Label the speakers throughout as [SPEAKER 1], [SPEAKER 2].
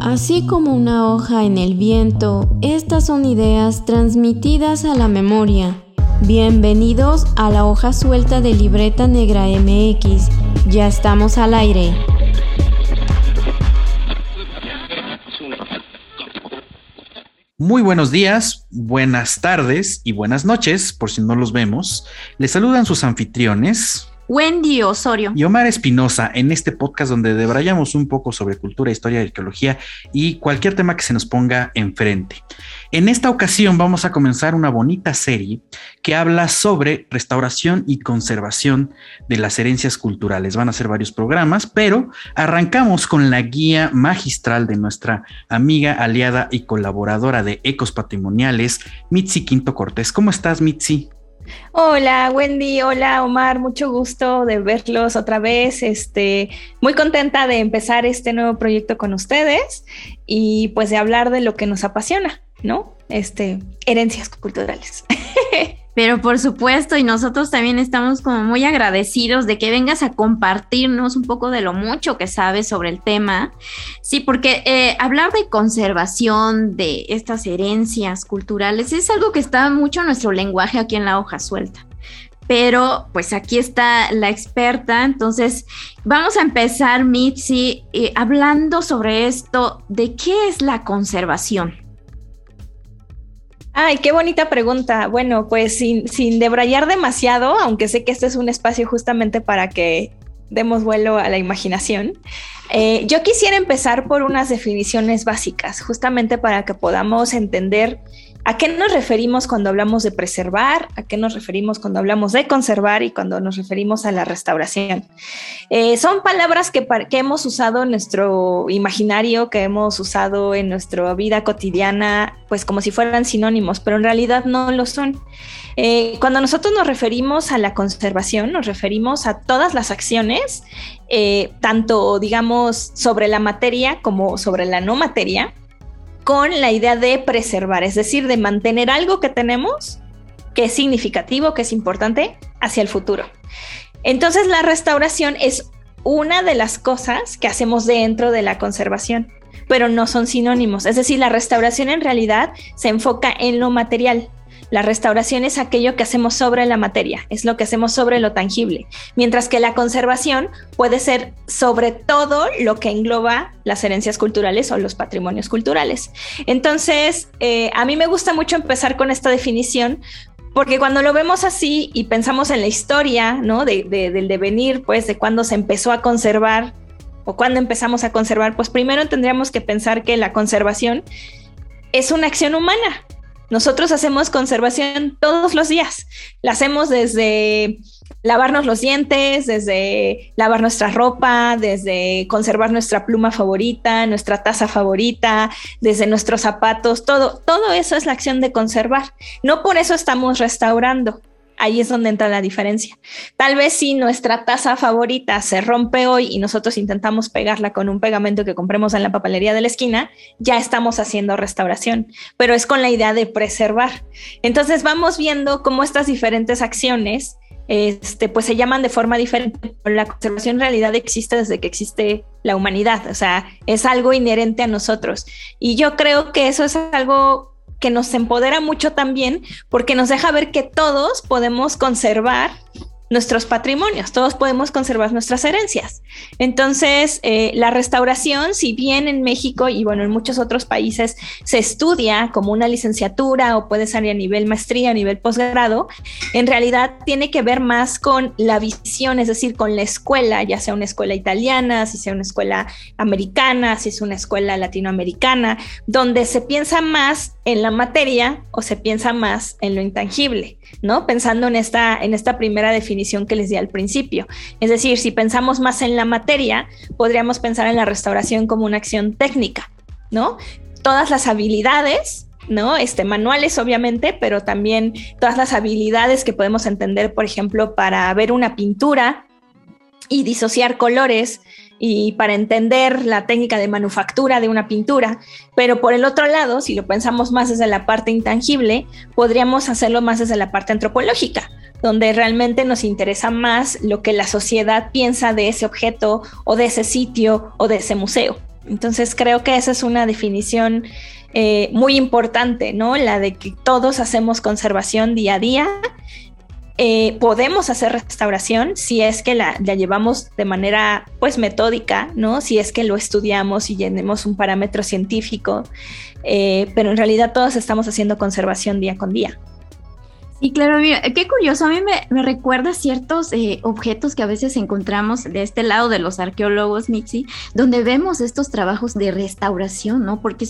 [SPEAKER 1] Así como una hoja en el viento, estas son ideas transmitidas a la memoria. Bienvenidos a la hoja suelta de Libreta Negra MX. Ya estamos al aire.
[SPEAKER 2] Muy buenos días, buenas tardes y buenas noches, por si no los vemos. Les saludan sus anfitriones,
[SPEAKER 3] Wendy Osorio.
[SPEAKER 2] Y Omar Espinosa en este podcast donde debrayamos un poco sobre cultura, historia, arqueología y cualquier tema que se nos ponga enfrente. En esta ocasión vamos a comenzar una bonita serie que habla sobre restauración y conservación de las herencias culturales. Van a ser varios programas, pero arrancamos con la guía magistral de nuestra amiga, aliada y colaboradora de Ecos Patrimoniales, Mitzi Quinto Cortés. ¿Cómo estás, Mitzi?
[SPEAKER 3] Hola Wendy, hola Omar, mucho gusto de verlos otra vez. Este, muy contenta de empezar este nuevo proyecto con ustedes y pues de hablar de lo que nos apasiona, ¿no? Este, herencias culturales.
[SPEAKER 1] Pero por supuesto, y nosotros también estamos como muy agradecidos de que vengas a compartirnos un poco de lo mucho que sabes sobre el tema. Sí, porque eh, hablar de conservación de estas herencias culturales es algo que está mucho en nuestro lenguaje aquí en la hoja suelta. Pero pues aquí está la experta, entonces vamos a empezar, Mitzi, eh, hablando sobre esto, de qué es la conservación.
[SPEAKER 3] Ay, qué bonita pregunta. Bueno, pues sin, sin debrayar demasiado, aunque sé que este es un espacio justamente para que demos vuelo a la imaginación, eh, yo quisiera empezar por unas definiciones básicas, justamente para que podamos entender ¿A qué nos referimos cuando hablamos de preservar? ¿A qué nos referimos cuando hablamos de conservar y cuando nos referimos a la restauración? Eh, son palabras que, hemos usado en nuestro imaginario, que hemos usado en nuestra vida cotidiana, pues como si fueran sinónimos, pero en realidad no lo son. Eh, cuando nosotros nos referimos a la conservación, nos referimos a todas las acciones, eh, tanto digamos sobre la materia como sobre la no materia, con la idea de preservar, es decir, de mantener algo que tenemos que es significativo, que es importante hacia el futuro. Entonces la restauración es una de las cosas que hacemos dentro de la conservación, pero no son sinónimos. Es decir, la restauración en realidad se enfoca en lo material, la restauración es aquello que hacemos sobre la materia, es lo que hacemos sobre lo tangible, mientras que la conservación puede ser sobre todo lo que engloba las herencias culturales o los patrimonios culturales. Entonces, eh, a mí me gusta mucho empezar con esta definición porque cuando lo vemos así y pensamos en la historia, ¿no? del devenir, pues, de cuándo se empezó a conservar o cuándo empezamos a conservar, pues primero tendríamos que pensar que la conservación es una acción humana, nosotros hacemos conservación todos los días. La hacemos desde lavarnos los dientes, desde lavar nuestra ropa, desde conservar nuestra pluma favorita, nuestra taza favorita, desde nuestros zapatos, todo, todo eso es la acción de conservar. No por eso estamos restaurando ahí es donde entra la diferencia. Tal vez si nuestra taza favorita se rompe hoy y nosotros intentamos pegarla con un pegamento que compremos en la papelería de la esquina, ya estamos haciendo restauración, pero es con la idea de preservar. Entonces vamos viendo cómo estas diferentes acciones este, pues se llaman de forma diferente. La conservación en realidad existe desde que existe la humanidad, o sea, es algo inherente a nosotros. Y yo creo que eso es algo que nos empodera mucho también porque nos deja ver que todos podemos conservar nuestros patrimonios, todos podemos conservar nuestras herencias. Entonces, eh, la restauración, si bien en México y bueno, en muchos otros países se estudia como una licenciatura o puede ser a nivel maestría, a nivel posgrado, en realidad tiene que ver más con la visión, es decir, con la escuela, ya sea una escuela italiana, si sea una escuela americana, si es una escuela latinoamericana, donde se piensa más en la materia o se piensa más en lo intangible, ¿no? Pensando en esta, en esta primera definición que les di al principio. Es decir, si pensamos más en la materia, podríamos pensar en la restauración como una acción técnica, ¿no? Todas las habilidades ¿no? Este, manuales, obviamente, pero también todas las habilidades que podemos entender, por ejemplo, para ver una pintura y disociar colores, y para entender la técnica de manufactura de una pintura. Pero por el otro lado, si lo pensamos más desde la parte intangible, podríamos hacerlo más desde la parte antropológica, donde realmente nos interesa más lo que la sociedad piensa de ese objeto o de ese sitio o de ese museo. Entonces creo que esa es una definición eh, muy importante, ¿no? La de que todos hacemos conservación día a día. Eh, podemos hacer restauración si es que la, llevamos de manera pues metódica, ¿no? Si es que lo estudiamos y llenemos un parámetro científico, eh, pero en realidad todos estamos haciendo conservación día con día.
[SPEAKER 1] Y claro, mira, qué curioso, a mí me, recuerda ciertos eh, objetos que a veces encontramos de este lado de los arqueólogos, Mixi, donde vemos estos trabajos de restauración, ¿no? Porque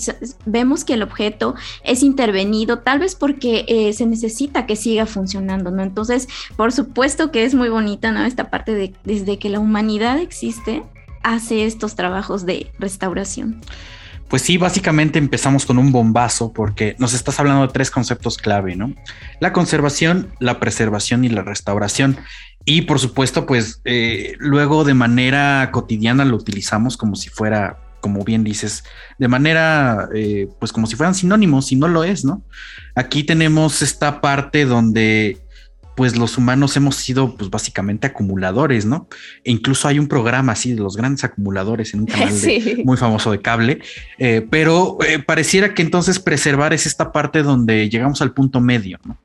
[SPEAKER 1] vemos que el objeto es intervenido, tal vez porque eh, se necesita que siga funcionando, ¿no? Entonces, por supuesto que es muy bonita, ¿no? Esta parte de desde que la humanidad existe, hace estos trabajos de restauración.
[SPEAKER 2] Pues sí, básicamente empezamos con un bombazo porque nos estás hablando de tres conceptos clave, ¿no? La conservación, la preservación y la restauración. Y por supuesto, pues eh, luego de manera cotidiana lo utilizamos como si fuera, como bien dices, de manera, eh, pues como si fueran sinónimos y no lo es, ¿no? Aquí tenemos esta parte donde pues los humanos hemos sido pues básicamente acumuladores, ¿no? E incluso hay un programa así de los grandes acumuladores en un canal muy famoso de cable, eh, pero eh, pareciera que entonces preservar es esta parte donde llegamos al punto medio, ¿no?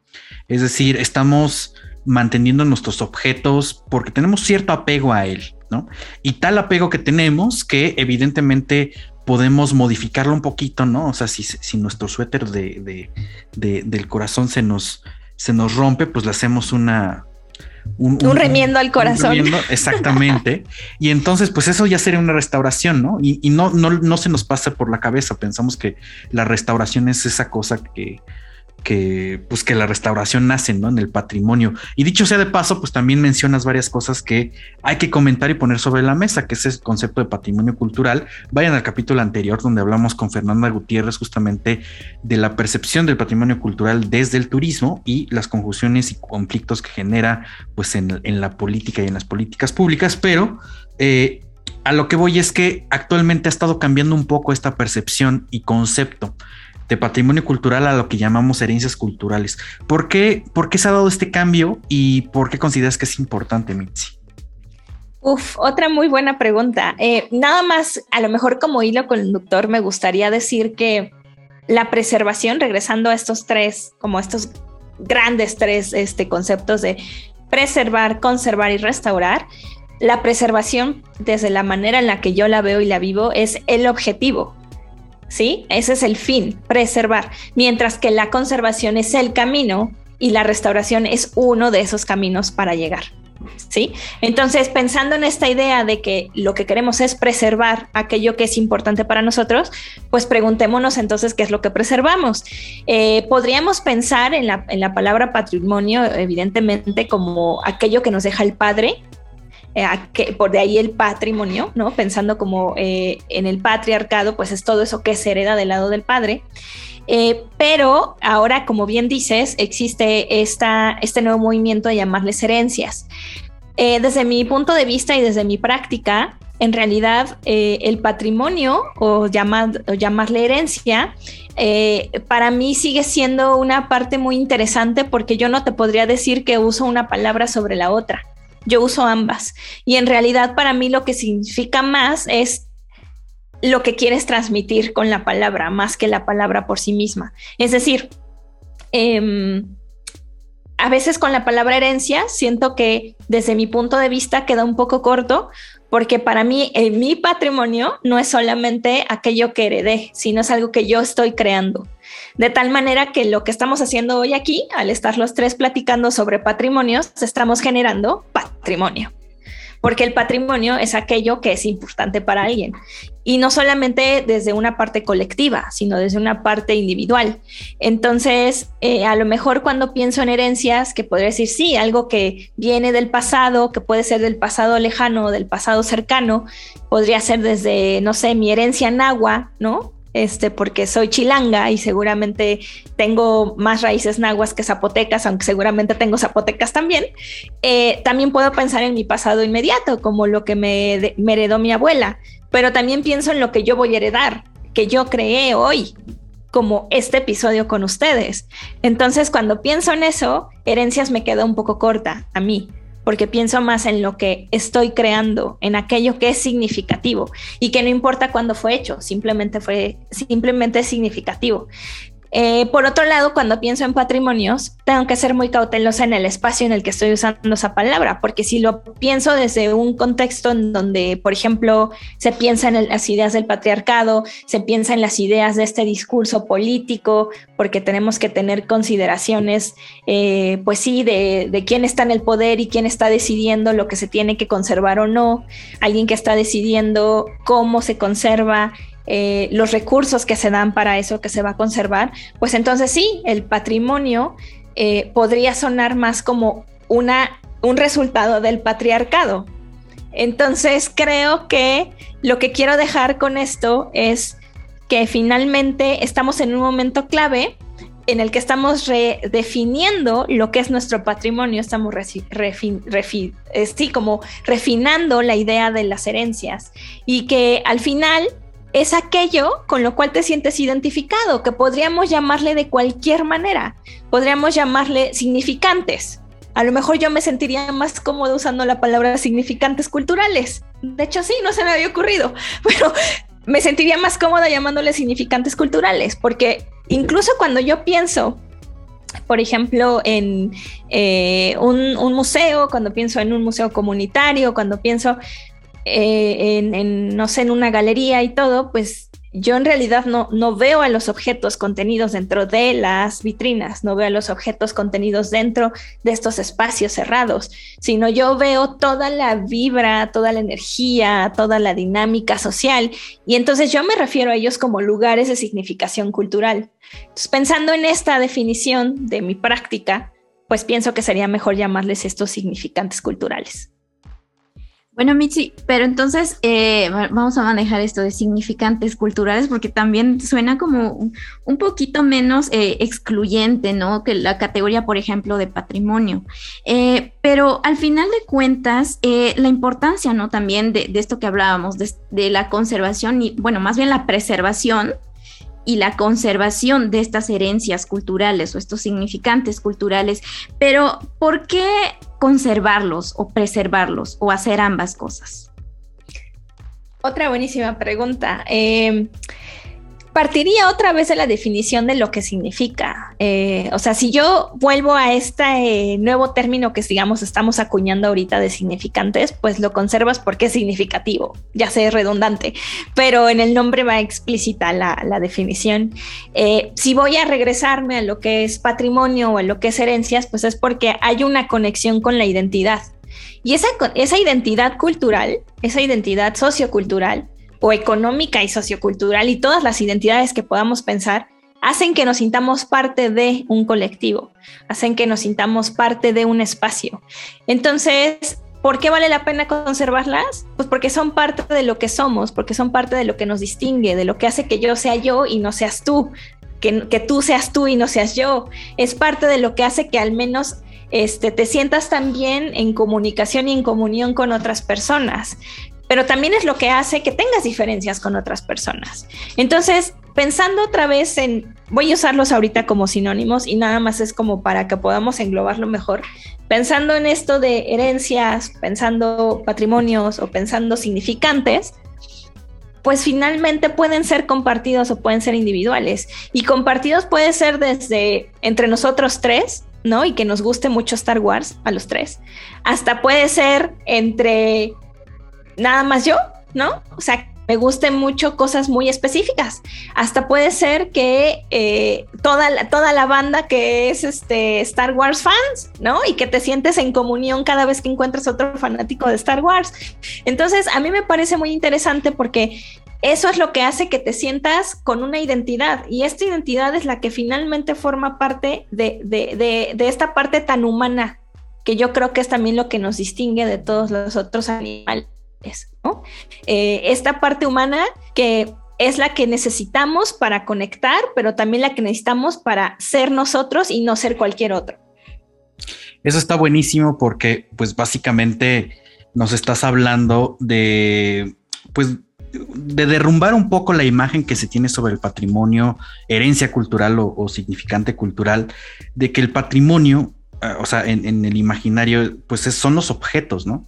[SPEAKER 2] Es decir, estamos manteniendo nuestros objetos porque tenemos cierto apego a él, ¿no? Y tal apego que tenemos que evidentemente podemos modificarlo un poquito, ¿no? O sea, si, si nuestro suéter de, del corazón se nos se nos rompe, pues le hacemos una...
[SPEAKER 3] Un, remiendo al corazón.
[SPEAKER 2] exactamente. y entonces, pues eso ya sería una restauración, ¿no? Y, y no, no, no se nos pasa por la cabeza. Pensamos que la restauración es esa cosa que, que, pues que la restauración nace ¿no? en el patrimonio. Y dicho sea de paso, pues también mencionas varias cosas que hay que comentar y poner sobre la mesa, que es el concepto de patrimonio cultural. Vayan al capítulo anterior donde hablamos con Fernanda Gutiérrez justamente de la percepción del patrimonio cultural desde el turismo y las conjunciones y conflictos que genera pues en, la política y en las políticas públicas, pero... Eh, a lo que voy es que actualmente ha estado cambiando un poco esta percepción y concepto de patrimonio cultural a lo que llamamos herencias culturales. ¿Por qué, ¿Por qué se ha dado este cambio y por qué consideras que es importante, Mitzi?
[SPEAKER 3] Uf, otra muy buena pregunta. Eh, nada más, a lo mejor como hilo conductor, me gustaría decir que la preservación, regresando a estos tres, como estos grandes tres este, conceptos de preservar, conservar y restaurar, la preservación, desde la manera en la que yo la veo y la vivo, es el objetivo. ¿Sí? Ese es el fin, preservar, mientras que la conservación es el camino y la restauración es uno de esos caminos para llegar. ¿Sí? Entonces, pensando en esta idea de que lo que queremos es preservar aquello que es importante para nosotros, pues preguntémonos entonces qué es lo que preservamos. Eh, podríamos pensar en la, en la palabra patrimonio, evidentemente, como aquello que nos deja el Padre, eh, que, por de ahí el patrimonio, ¿no? Pensando como eh, en el patriarcado, pues es todo eso que se hereda del lado del padre. Eh, pero ahora, como bien dices, existe este nuevo movimiento de llamarles herencias. desde mi punto de vista y desde mi práctica, en realidad el patrimonio o, llamar, o llamarle herencia para mí sigue siendo una parte muy interesante porque yo no te podría decir que uso una palabra sobre la otra yo uso ambas. Y en realidad para mí lo que significa más es lo que quieres transmitir con la palabra, más que la palabra por sí misma. Es decir, em, a veces con la palabra herencia siento que desde mi punto de vista queda un poco corto porque para mí mi patrimonio no es solamente aquello que heredé, sino es algo que yo estoy creando. De tal manera que lo que estamos haciendo hoy aquí, al estar los tres platicando sobre patrimonios, estamos generando patrimonio. Porque el patrimonio es aquello que es importante para alguien. Y no solamente desde una parte colectiva, sino desde una parte individual. Entonces, eh, a lo mejor cuando pienso en herencias, que podría decir, sí, algo que viene del pasado, que puede ser del pasado lejano o del pasado cercano, podría ser desde, no sé, mi herencia en agua, ¿no? Este, porque soy chilanga y seguramente tengo más raíces nahuas que zapotecas, aunque seguramente tengo zapotecas también, eh, también puedo pensar en mi pasado inmediato, como lo que me, me heredó mi abuela, pero también pienso en lo que yo voy a heredar, que yo creé hoy, como este episodio con ustedes. Entonces, cuando pienso en eso, herencias me queda un poco corta a mí porque pienso más en lo que estoy creando, en aquello que es significativo y que no importa cuándo fue hecho, simplemente fue simplemente es significativo. Eh, por otro lado, cuando pienso en patrimonios, tengo que ser muy cautelosa en el espacio en el que estoy usando esa palabra, porque si lo pienso desde un contexto en donde, por ejemplo, se piensa en las ideas del patriarcado, se piensa en las ideas de este discurso político, porque tenemos que tener consideraciones, eh, pues sí, de, de quién está en el poder y quién está decidiendo lo que se tiene que conservar o no, alguien que está decidiendo cómo se conserva eh, los recursos que se dan para eso que se va a conservar, pues entonces sí, el patrimonio eh, podría sonar más como una, un resultado del patriarcado. Entonces creo que lo que quiero dejar con esto es que finalmente estamos en un momento clave en el que estamos redefiniendo lo que es nuestro patrimonio, estamos como refinando la idea de las herencias y que al final es aquello con lo cual te sientes identificado, que podríamos llamarle de cualquier manera, podríamos llamarle significantes. A lo mejor yo me sentiría más cómodo usando la palabra significantes culturales. De hecho, sí, no se me había ocurrido, pero me sentiría más cómoda llamándole significantes culturales, porque incluso cuando yo pienso por ejemplo, en eh, un, un, museo, cuando pienso en un museo comunitario, cuando pienso eh, en, no sé, en una galería y todo, pues yo en realidad no, no veo a los objetos contenidos dentro de las vitrinas, no veo a los objetos contenidos dentro de estos espacios cerrados, sino yo veo toda la vibra, toda la energía, toda la dinámica social y entonces yo me refiero a ellos como lugares de significación cultural. Entonces, pensando en esta definición de mi práctica, pues pienso que sería mejor llamarles estos significantes culturales.
[SPEAKER 1] Bueno, Mitzi, pero entonces eh, vamos a manejar esto de significantes culturales porque también suena como un poquito menos eh, excluyente, ¿no? Que la categoría, por ejemplo, de patrimonio. Eh, pero al final de cuentas, la importancia, ¿no? También de, esto que hablábamos, de, de, la conservación y, bueno, más bien la preservación y la conservación de estas herencias culturales o estos significantes culturales. Pero, ¿por qué conservarlos o preservarlos o hacer ambas cosas?
[SPEAKER 3] Otra buenísima pregunta. Eh, partiría otra vez de la definición de lo que significa. Eh, o sea, si yo vuelvo a este eh, nuevo término que, digamos, estamos acuñando ahorita de significantes, pues lo conservas porque es significativo, ya sé, redundante, pero en el nombre va explícita la, definición. Eh, si voy a regresarme a lo que es patrimonio o a lo que es herencias, pues es porque hay una conexión con la identidad. Y esa identidad cultural, esa identidad sociocultural, o económica y sociocultural y todas las identidades que podamos pensar hacen que nos sintamos parte de un colectivo, hacen que nos sintamos parte de un espacio. Entonces, ¿por qué vale la pena conservarlas? Pues porque son parte de lo que somos, porque son parte de lo que nos distingue, de lo que hace que yo sea yo y no seas tú, que, que tú seas tú y no seas yo. Es parte de lo que hace que al menos este, te sientas también en comunicación y en comunión con otras personas pero también es lo que hace que tengas diferencias con otras personas. Entonces, pensando otra vez en, voy a usarlos ahorita como sinónimos y nada más es como para que podamos englobarlo mejor, pensando en esto de herencias, pensando patrimonios o pensando significantes, pues finalmente pueden ser compartidos o pueden ser individuales. Y compartidos puede ser desde entre nosotros tres, ¿no? Y que nos guste mucho Star Wars a los tres, hasta puede ser entre nada más yo, ¿no? O sea, me gusten mucho cosas muy específicas. Hasta puede ser que eh, toda, la, toda la banda que es este Star Wars fans, ¿no? Y que te sientes en comunión cada vez que encuentras otro fanático de Star Wars. Entonces, a mí me parece muy interesante porque eso es lo que hace que te sientas con una identidad y esta identidad es la que finalmente forma parte de, de, de esta parte tan humana que yo creo que es también lo que nos distingue de todos los otros animales eh, esta parte humana que es la que necesitamos para conectar, pero también la que necesitamos para ser nosotros y no ser cualquier otro.
[SPEAKER 2] Eso está buenísimo porque pues básicamente nos estás hablando de pues de derrumbar un poco la imagen que se tiene sobre el patrimonio, herencia cultural o significante cultural, de que el patrimonio ah, o sea, en, el imaginario, pues son los objetos, ¿no?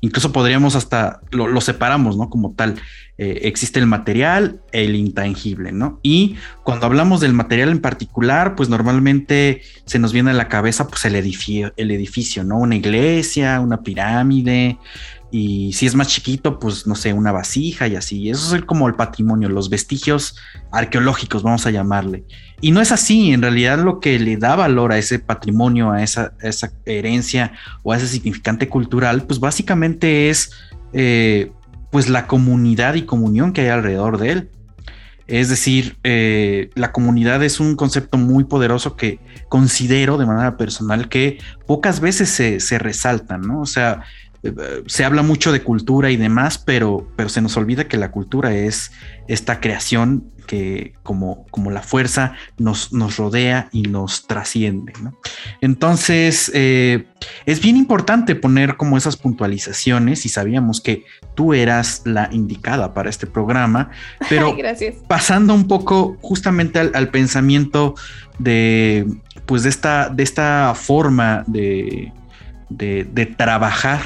[SPEAKER 2] Incluso podríamos hasta, lo, separamos, ¿no? Como tal, eh, existe el material, el intangible, ¿no? Y cuando hablamos del material en particular, pues normalmente se nos viene a la cabeza, pues el edificio, el edificio, ¿no? Una iglesia, una pirámide, y si es más chiquito, pues no sé, una vasija y así. Eso es como el patrimonio, los vestigios arqueológicos, vamos a llamarle. Y no es así, en realidad lo que le da valor a ese patrimonio, a esa, herencia o a ese significante cultural, pues básicamente es eh, pues la comunidad y comunión que hay alrededor de él. Es decir, eh, la comunidad es un concepto muy poderoso que considero de manera personal que pocas veces se, se resaltan, ¿no? O sea, se habla mucho de cultura y demás, pero, pero se nos olvida que la cultura es esta creación que como, como la fuerza nos, nos rodea y nos trasciende. Entonces, eh, es bien importante poner como esas puntualizaciones y sabíamos que tú eras la indicada para este programa, pero pasando un poco justamente al, pensamiento de, pues de esta, de esta forma de, de trabajar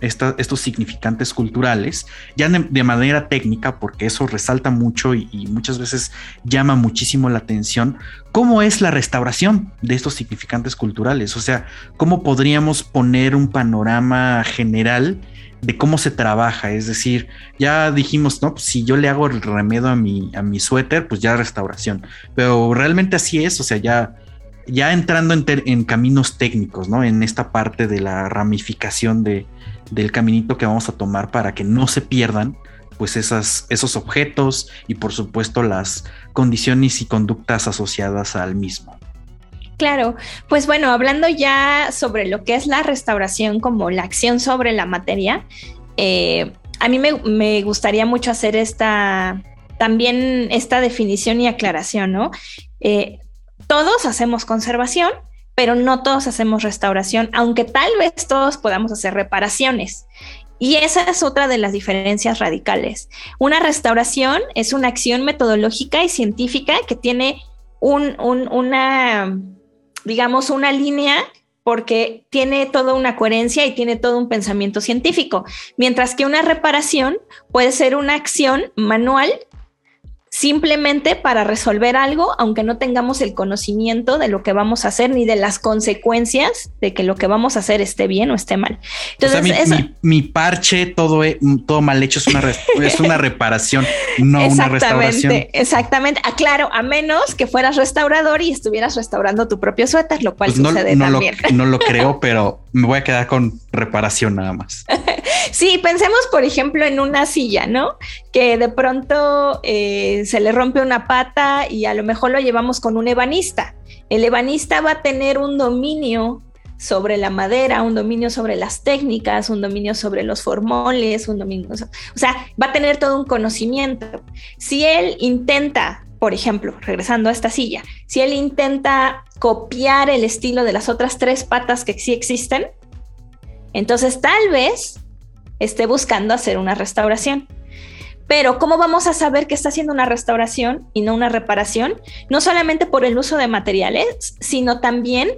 [SPEAKER 2] estos significantes culturales, ya de, manera técnica, porque eso resalta mucho y, muchas veces llama muchísimo la atención, cómo es la restauración de estos significantes culturales, o sea, cómo podríamos poner un panorama general de cómo se trabaja, es decir, ya dijimos, no, pues, si yo le hago el remedio a mi, a mi suéter, pues ya restauración, pero realmente así es, o sea, ya ya entrando en, caminos técnicos, ¿no? En esta parte de la ramificación de, del caminito que vamos a tomar para que no se pierdan pues esos objetos y por supuesto las condiciones y conductas asociadas al mismo.
[SPEAKER 3] Claro, pues bueno, hablando ya sobre lo que es la restauración como la acción sobre la materia, eh, a mí me, gustaría mucho hacer esta, también esta definición y aclaración, ¿no? Eh, todos hacemos conservación, pero no todos hacemos restauración, aunque tal vez todos podamos hacer reparaciones. Y esa es otra de las diferencias radicales. Una restauración es una acción metodológica y científica que tiene un, una, digamos, una línea porque tiene toda una coherencia y tiene todo un pensamiento científico, mientras que una reparación puede ser una acción manual simplemente para resolver algo, aunque no tengamos el conocimiento de lo que vamos a hacer ni de las consecuencias de que lo que vamos a hacer esté bien o esté mal.
[SPEAKER 2] Entonces, mi, parche, todo, todo mal hecho, es una, es una reparación, no una restauración.
[SPEAKER 3] Exactamente, aclaro, a menos que fueras restaurador y estuvieras restaurando tu propio suéter, lo cual pues sucede
[SPEAKER 2] no
[SPEAKER 3] también.
[SPEAKER 2] no lo creo, pero me voy a quedar con reparación nada más.
[SPEAKER 3] Sí, pensemos, por ejemplo, en una silla, ¿no? Que de pronto eh, se le rompe una pata y a lo mejor lo llevamos con un ebanista. El ebanista va a tener un dominio sobre la madera, un dominio sobre las técnicas, un dominio sobre los formoles, un dominio, o sea, va a tener todo un conocimiento. Si él intenta, por ejemplo, regresando a esta silla, si él intenta copiar el estilo de las otras tres patas que sí existen, entonces tal vez esté buscando hacer una restauración. Pero ¿cómo vamos a saber que está haciendo una restauración y no una reparación? No solamente por el uso de materiales, sino también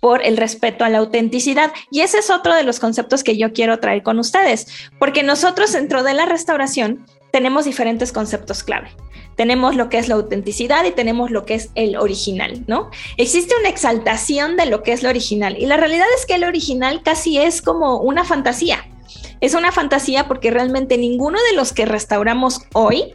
[SPEAKER 3] por el respeto a la autenticidad. Y ese es otro de los conceptos que yo quiero traer con ustedes, porque nosotros dentro de la restauración tenemos diferentes conceptos clave. Tenemos lo que es la autenticidad y tenemos lo que es el original, ¿no? Existe una exaltación de lo que es lo original y la realidad es que el original casi es como una fantasía. Es una fantasía porque realmente ninguno de los que restauramos hoy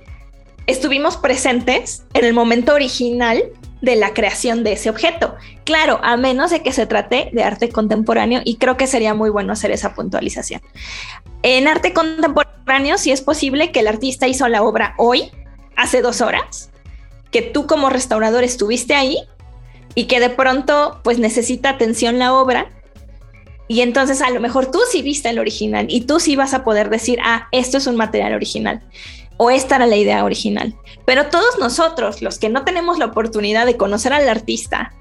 [SPEAKER 3] estuvimos presentes en el momento original de la creación de ese objeto. Claro, a menos de que se trate de arte contemporáneo y creo que sería muy bueno hacer esa puntualización. En arte contemporáneo sí es posible que el artista hizo la obra hoy, hace dos horas, que tú como restaurador estuviste ahí y que de pronto pues necesita atención la obra y entonces a lo mejor tú sí viste el original y tú sí vas a poder decir, ah, esto es un material original o esta era la idea original. Pero todos nosotros, los que no tenemos la oportunidad de conocer al artista,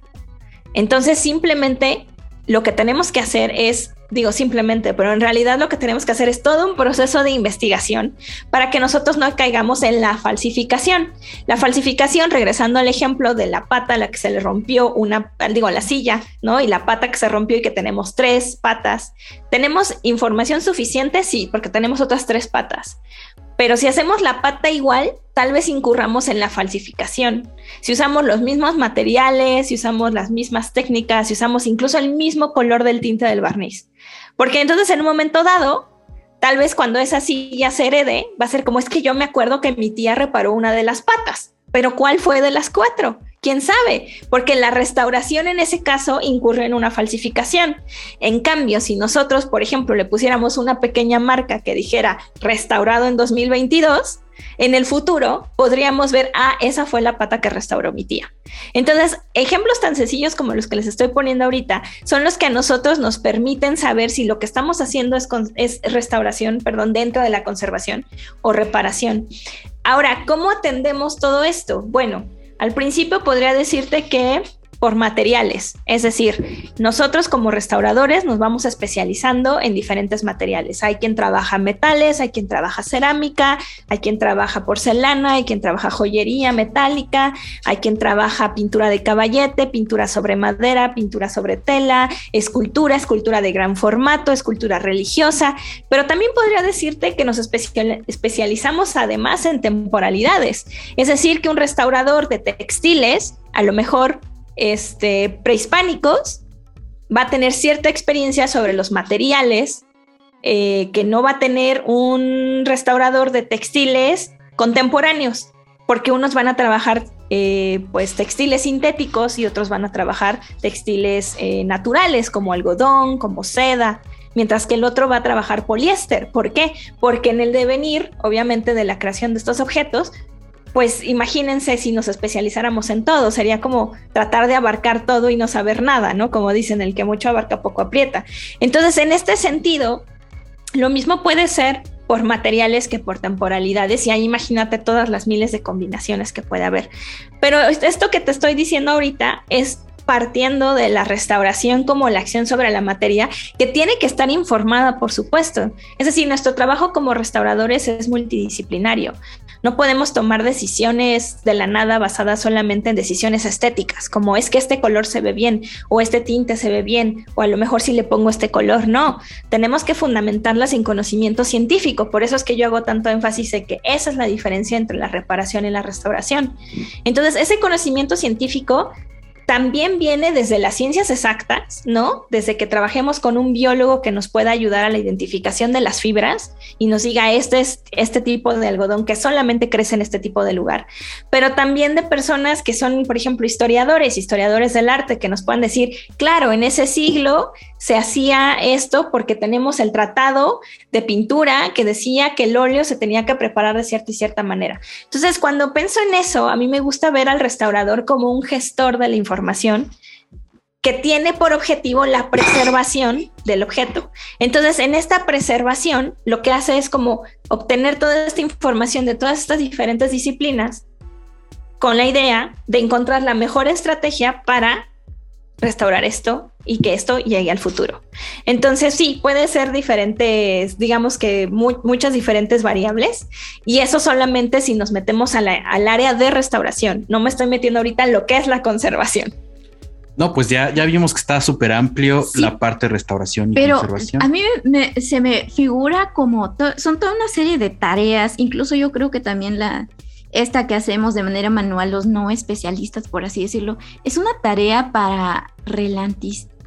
[SPEAKER 3] entonces simplemente lo que tenemos que hacer es digo simplemente, pero en realidad lo que tenemos que hacer es todo un proceso de investigación para que nosotros no caigamos en la falsificación. La falsificación, regresando al ejemplo de la pata a la que se le rompió una, digo, la silla, ¿no? Y la pata que se rompió y que tenemos tres patas. ¿Tenemos información suficiente? Sí, porque tenemos otras tres patas. Pero si hacemos la pata igual, tal vez incurramos en la falsificación. Si usamos los mismos materiales, si usamos las mismas técnicas, si usamos incluso el mismo color del tinte del barniz. Porque entonces en un momento dado, tal vez cuando esa silla se herede, va a ser como es que yo me acuerdo que mi tía reparó una de las patas, pero ¿cuál fue de las cuatro? ¿Quién sabe? Porque la restauración en ese caso incurre en una falsificación. En cambio, si nosotros, por ejemplo, le pusiéramos una pequeña marca que dijera restaurado en 2022, en el futuro podríamos ver, ah, esa fue la pata que restauró mi tía. Entonces, ejemplos tan sencillos como los que les estoy poniendo ahorita son los que a nosotros nos permiten saber si lo que estamos haciendo es, es restauración, perdón, dentro de la conservación o reparación. Ahora, ¿cómo atendemos todo esto? Bueno, al principio podría decirte que por materiales. Es decir, nosotros como restauradores nos vamos especializando en diferentes materiales. Hay quien trabaja metales, hay quien trabaja cerámica, hay quien trabaja porcelana, hay quien trabaja joyería metálica, hay quien trabaja pintura de caballete, pintura sobre madera, pintura sobre tela, escultura, escultura de gran formato, escultura religiosa, pero también podría decirte que nos especializamos además en temporalidades. Es decir, que un restaurador de textiles a lo mejor este, prehispánicos, va a tener cierta experiencia sobre los materiales eh, que no va a tener un restaurador de textiles contemporáneos, porque unos van a trabajar eh, pues textiles sintéticos y otros van a trabajar textiles eh, naturales como algodón, como seda, mientras que el otro va a trabajar poliéster. ¿Por qué? Porque en el devenir, obviamente, de la creación de estos objetos, pues imagínense si nos especializáramos en todo, sería como tratar de abarcar todo y no saber nada, ¿no? Como dicen, el que mucho abarca poco aprieta. Entonces, en este sentido, lo mismo puede ser por materiales que por temporalidades y ahí imagínate todas las miles de combinaciones que puede haber. Pero esto que te estoy diciendo ahorita es partiendo de la restauración como la acción sobre la materia, que tiene que estar informada, por supuesto. Es decir, nuestro trabajo como restauradores es multidisciplinario. No podemos tomar decisiones de la nada basadas solamente en decisiones estéticas, como es que este color se ve bien o este tinte se ve bien o a lo mejor si le pongo este color. No, tenemos que fundamentarlas en conocimiento científico. Por eso es que yo hago tanto énfasis en que esa es la diferencia entre la reparación y la restauración. Entonces, ese conocimiento científico también viene desde las ciencias exactas, ¿no? Desde que trabajemos con un biólogo que nos pueda ayudar a la identificación de las fibras y nos diga este es este tipo de algodón que solamente crece en este tipo de lugar, pero también de personas que son, por ejemplo, historiadores, historiadores del arte que nos puedan decir, claro, en ese siglo se hacía esto porque tenemos el tratado de pintura que decía que el óleo se tenía que preparar de cierta y cierta manera. Entonces, cuando pienso en eso, a mí me gusta ver al restaurador como un gestor de la información que tiene por objetivo la preservación del objeto. Entonces, en esta preservación, lo que hace es como obtener toda esta información de todas estas diferentes disciplinas con la idea de encontrar la mejor estrategia para restaurar esto y que esto llegue al futuro. Entonces sí, puede ser diferentes, digamos que muchas diferentes variables y eso solamente si nos metemos al área de restauración. No me estoy metiendo ahorita en lo que es la conservación.
[SPEAKER 2] No, pues ya, ya vimos que está súper amplio la parte de restauración y
[SPEAKER 1] pero
[SPEAKER 2] conservación.
[SPEAKER 1] A mí se me figura como, son toda una serie de tareas, incluso yo creo que también la, esta que hacemos de manera manual, los no especialistas, por así decirlo, es una tarea para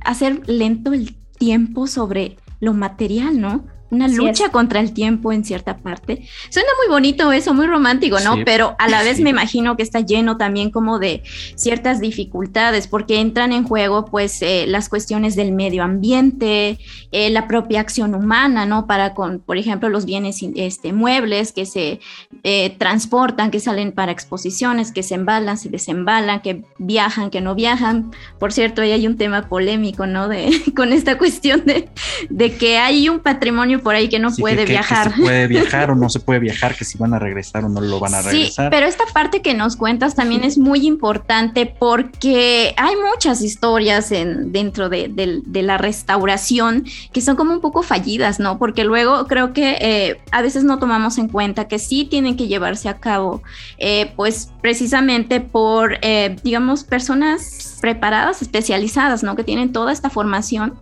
[SPEAKER 1] hacer lento el tiempo sobre lo material, ¿no? Una lucha contra el tiempo en cierta parte. Suena muy bonito eso, muy romántico, ¿no? Pero a la vez me imagino que está lleno también como de ciertas dificultades, porque entran en juego pues eh, las cuestiones del medio ambiente, eh, la propia acción humana, ¿no? Para con, por ejemplo, los bienes este, muebles que se eh, transportan, que salen para exposiciones, que se embalan, se desembalan, que viajan, que no viajan. Por cierto, ahí hay un tema polémico, ¿no? De, con esta cuestión de, de que hay un patrimonio por ahí que no puede viajar.
[SPEAKER 2] se puede viajar o no se puede viajar, que si van a regresar o no lo van a regresar.
[SPEAKER 1] Sí, pero esta parte que nos cuentas también es muy importante porque hay muchas historias en, dentro de, la restauración que son como un poco fallidas, ¿no? Porque luego creo que eh, a veces no tomamos en cuenta que sí tienen que llevarse a cabo, eh, pues precisamente por, eh, digamos, personas preparadas, especializadas, ¿no? Que tienen toda esta formación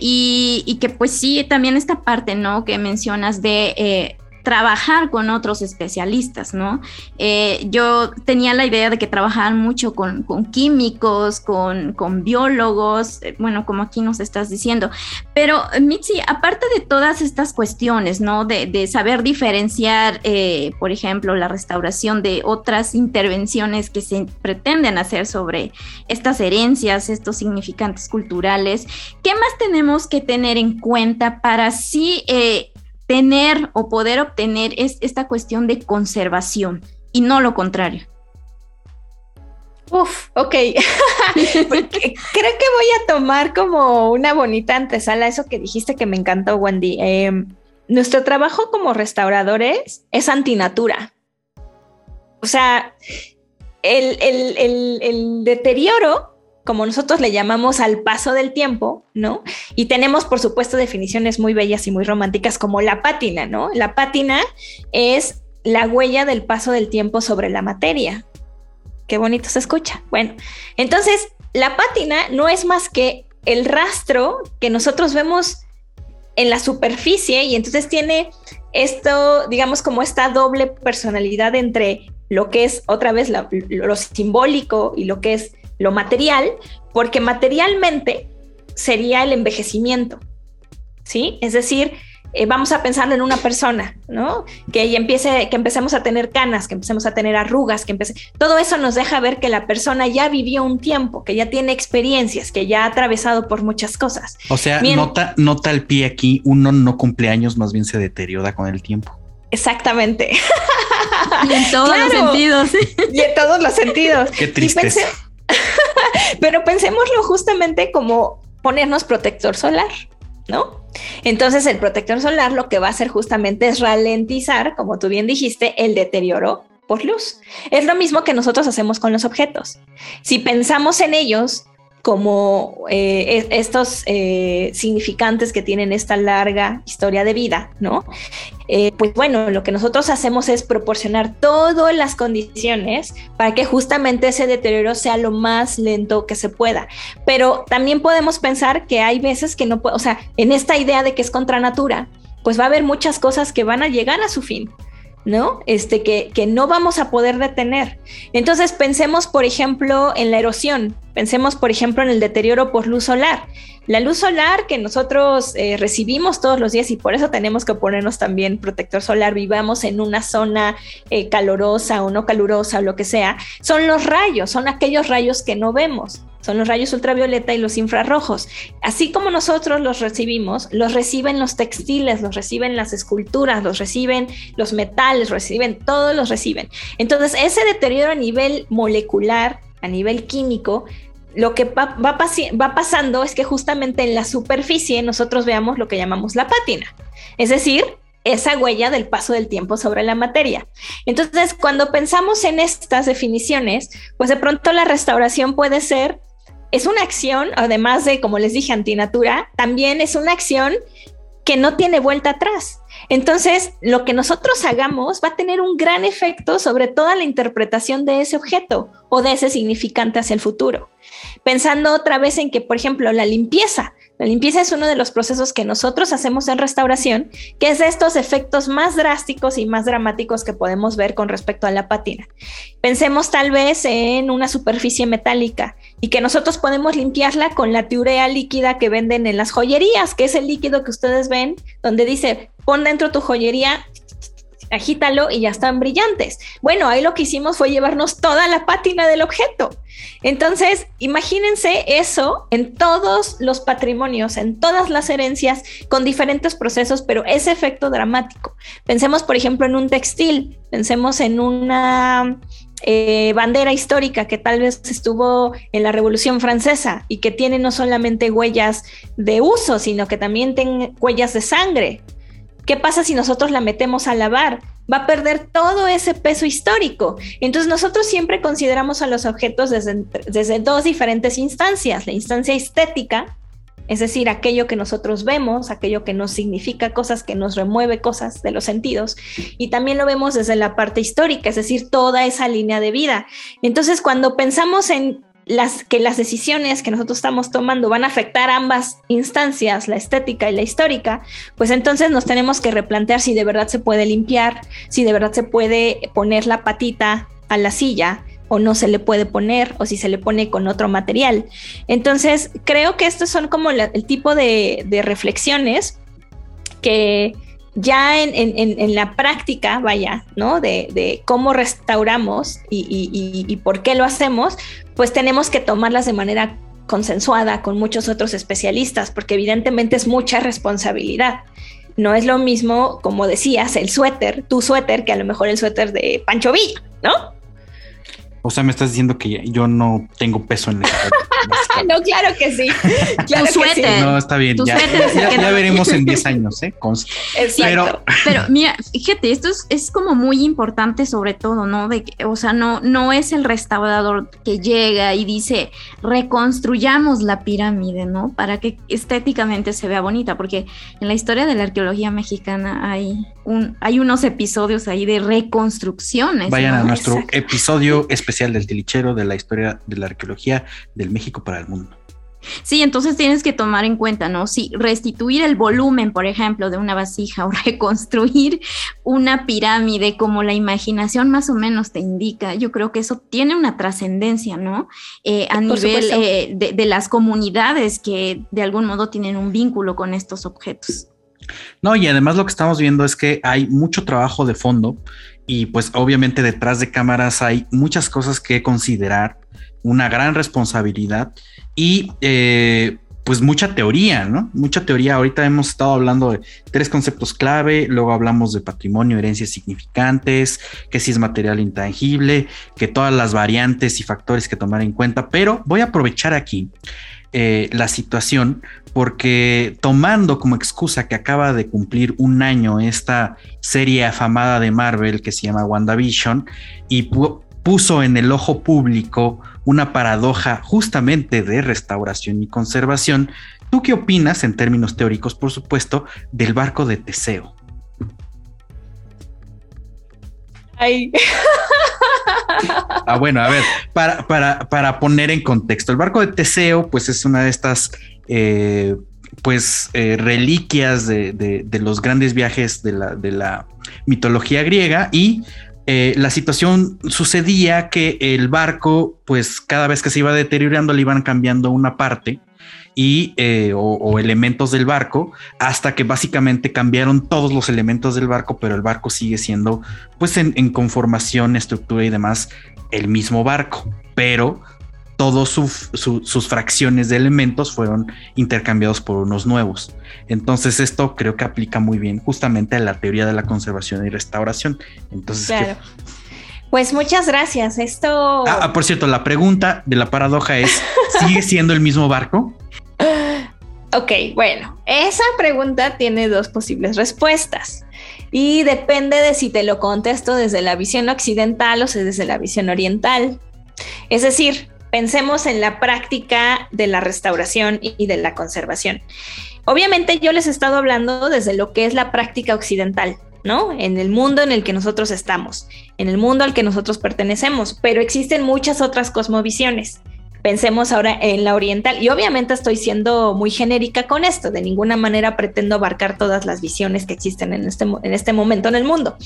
[SPEAKER 1] y, y, que pues sí, también esta parte, ¿no? Que mencionas de eh, trabajar con otros especialistas, ¿no? Eh, yo tenía la idea de que trabajaban mucho con, químicos, con, biólogos, eh, bueno, como aquí nos estás diciendo, pero Mitzi, aparte de todas estas cuestiones, ¿no? De, saber diferenciar, eh, por ejemplo, la restauración de otras intervenciones que se pretenden hacer sobre estas herencias, estos significantes culturales, ¿qué más tenemos que tener en cuenta para sí tener o poder obtener es esta cuestión de conservación y no lo contrario.
[SPEAKER 3] Uf, ok. Creo que voy a tomar como una bonita antesala eso que dijiste que me encantó, Wendy. Em, nuestro trabajo como restauradores es antinatura. O sea, el, el deterioro como nosotros le llamamos al paso del tiempo, ¿no? Y tenemos, por supuesto, definiciones muy bellas y muy románticas como la pátina, ¿no? La pátina es la huella del paso del tiempo sobre la materia. Qué bonito se escucha. Bueno, entonces, la pátina no es más que el rastro que nosotros vemos en la superficie y entonces tiene esto, digamos, como esta doble personalidad entre lo que es otra vez lo simbólico y lo que es lo material, porque materialmente sería el envejecimiento, ¿sí? Es decir, eh, vamos a pensar en una persona, ¿no? Que empiece, que empecemos a tener canas, que empecemos a tener arrugas, que empiece, todo eso nos deja ver que la persona ya vivió un tiempo, que ya tiene experiencias, que ya ha atravesado por muchas cosas.
[SPEAKER 2] O sea, nota, nota el pie aquí, uno no cumple años, más bien se deteriora con el tiempo.
[SPEAKER 3] Exactamente.
[SPEAKER 1] Y en todos los sentidos.
[SPEAKER 3] Y en todos los sentidos.
[SPEAKER 2] Qué triste.
[SPEAKER 3] Pero pensémoslo justamente como ponernos protector solar, ¿no? Entonces el protector solar lo que va a hacer justamente es ralentizar, como tú bien dijiste, el deterioro por luz. Es lo mismo que nosotros hacemos con los objetos. Si pensamos en ellos como eh, estos eh, significantes que tienen esta larga historia de vida, ¿no? Eh, pues bueno, lo que nosotros hacemos es proporcionar todas las condiciones para que justamente ese deterioro sea lo más lento que se pueda. Pero también podemos pensar que hay veces que no o sea, en esta idea de que es contra natura, pues va a haber muchas cosas que van a llegar a su fin. ¿no? Este, que, que, no vamos a poder detener. Entonces pensemos, por ejemplo, en la erosión, pensemos, por ejemplo, en el deterioro por luz solar. La luz solar que nosotros eh, recibimos todos los días y por eso tenemos que ponernos también protector solar, vivamos en una zona eh, calurosa o no calurosa o lo que sea, son los rayos, son aquellos rayos que no vemos son los rayos ultravioleta y los infrarrojos. Así como nosotros los recibimos, los reciben los textiles, los reciben las esculturas, los reciben los metales, reciben, todos los reciben. Entonces, ese deterioro a nivel molecular, a nivel químico, lo que va, pasando es que justamente en la superficie nosotros veamos lo que llamamos la pátina, es decir, esa huella del paso del tiempo sobre la materia. Entonces, cuando pensamos en estas definiciones, pues de pronto la restauración puede ser, es una acción, además de, como les dije, antinatura, también es una acción que no tiene vuelta atrás. Entonces, lo que nosotros hagamos va a tener un gran efecto sobre toda la interpretación de ese objeto o de ese significante hacia el futuro. Pensando otra vez en que, por ejemplo, la limpieza. La limpieza es uno de los procesos que nosotros hacemos en restauración, que es de estos efectos más drásticos y más dramáticos que podemos ver con respecto a la pátina. Pensemos tal vez en una superficie metálica y que nosotros podemos limpiarla con la tiurea líquida que venden en las joyerías, que es el líquido que ustedes ven, donde dice pon dentro tu joyería, agítalo y ya están brillantes. Bueno, ahí lo que hicimos fue llevarnos toda la pátina del objeto. Entonces, imagínense eso en todos los patrimonios, en todas las herencias, con diferentes procesos, pero ese efecto dramático. Pensemos, por ejemplo, en un textil, pensemos en una eh, bandera histórica que tal vez estuvo en la Revolución Francesa y que tiene no solamente huellas de uso, sino que también tiene huellas de sangre. ¿Qué pasa si nosotros la metemos a lavar? Va a perder todo ese peso histórico. Entonces nosotros siempre consideramos a los objetos desde, desde dos diferentes instancias. La instancia estética, es decir, aquello que nosotros vemos, aquello que nos significa cosas, que nos remueve cosas de los sentidos. Y también lo vemos desde la parte histórica, es decir, toda esa línea de vida. Entonces, cuando pensamos en las, que las decisiones que nosotros estamos tomando van a afectar ambas instancias, la estética y la histórica, pues entonces nos tenemos que replantear si de verdad se puede limpiar, si de verdad se puede poner la patita a la silla, o no se le puede poner o si se le pone con otro material. Entonces, creo que estos son como el tipo de, reflexiones que ya en, la práctica, vaya, ¿no? De, cómo restauramos y, por qué lo hacemos, pues tenemos que tomarlas de manera consensuada con muchos otros especialistas, porque evidentemente es mucha responsabilidad. No es lo mismo, como decías, el suéter, tu suéter, que a lo mejor el suéter de Pancho Villa, ¿no?
[SPEAKER 2] O sea, me estás diciendo que yo no tengo peso en el
[SPEAKER 3] No, claro que sí.
[SPEAKER 1] Claro suéter.
[SPEAKER 2] No, está bien. Ya, veremos en 10 años, ¿eh?
[SPEAKER 1] Pero, pero mira, fíjate, esto es, como muy importante sobre todo, ¿no? De que, o sea, no, no es el restaurador que llega y dice, reconstruyamos la pirámide, ¿no? Para que estéticamente se vea bonita, porque en la historia de la arqueología mexicana hay, un, hay unos episodios ahí de reconstrucciones.
[SPEAKER 2] Vayan a nuestro episodio especial del tilichero de la historia de la arqueología del México para el mundo.
[SPEAKER 1] Sí, entonces tienes que tomar en cuenta, ¿no? Si restituir el volumen, por ejemplo, de una vasija o reconstruir una pirámide como la imaginación más o menos te indica, yo creo que eso tiene una trascendencia, ¿no? Eh, a nivel eh, de las comunidades que de algún modo tienen un vínculo con estos objetos.
[SPEAKER 2] No, y además lo que estamos viendo es que hay mucho trabajo de fondo y pues obviamente detrás de cámaras hay muchas cosas que considerar, una gran responsabilidad y eh, pues mucha teoría, ¿no? Mucha teoría. Ahorita hemos estado hablando de tres conceptos clave, luego hablamos de patrimonio, herencias significantes, que si es material intangible, que todas las variantes y factores que tomar en cuenta, pero voy a aprovechar aquí eh, la situación porque tomando como excusa que acaba de cumplir un año esta serie afamada de Marvel que se llama WandaVision y puso en el ojo público una paradoja justamente de restauración y conservación, ¿tú qué opinas en términos teóricos, por supuesto, del barco de Teseo?
[SPEAKER 3] Ay.
[SPEAKER 2] Ah, bueno, a ver, para, para, para, poner en contexto, el barco de Teseo, pues es una de estas, eh, pues, eh, reliquias de, los grandes viajes de la, de la mitología griega y eh, la situación sucedía que el barco, pues, cada vez que se iba deteriorando, le iban cambiando una parte y eh, o, elementos del barco hasta que básicamente cambiaron todos los elementos del barco, pero el barco sigue siendo pues en, conformación, estructura y demás el mismo barco, pero todas sus fracciones de elementos fueron intercambiados por unos nuevos. Entonces esto creo que aplica muy bien justamente a la teoría de la conservación y restauración. Entonces,
[SPEAKER 3] claro. Pues muchas gracias. Esto.
[SPEAKER 2] Ah, ah, por cierto, la pregunta de la paradoja es: ¿sigue siendo el mismo barco?
[SPEAKER 3] Ok, bueno, esa pregunta tiene dos posibles respuestas y depende de si te lo contesto desde la visión occidental o desde la visión oriental. Es decir, pensemos en la práctica de la restauración y de la conservación. Obviamente yo les he estado hablando desde lo que es la práctica occidental, ¿no? En el mundo en el que nosotros estamos, en el mundo al que nosotros pertenecemos, pero existen muchas otras cosmovisiones. Pensemos ahora en la oriental y obviamente estoy siendo muy genérica con esto, de ninguna manera pretendo abarcar todas las visiones que existen en este, en este momento en el mundo.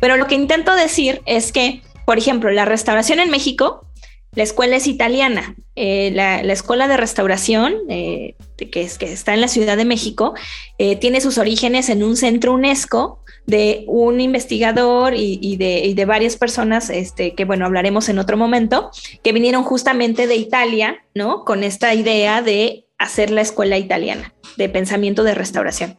[SPEAKER 3] Pero lo que intento decir es que, por ejemplo, la restauración en México, la escuela es italiana, eh, la, escuela de restauración, eh, que, es, que está en la Ciudad de México, eh, tiene sus orígenes en un centro UNESCO de un investigador y, de, varias personas, este, que bueno, hablaremos en otro momento, que vinieron justamente de Italia, ¿no? Con esta idea de hacer la escuela italiana de pensamiento de restauración.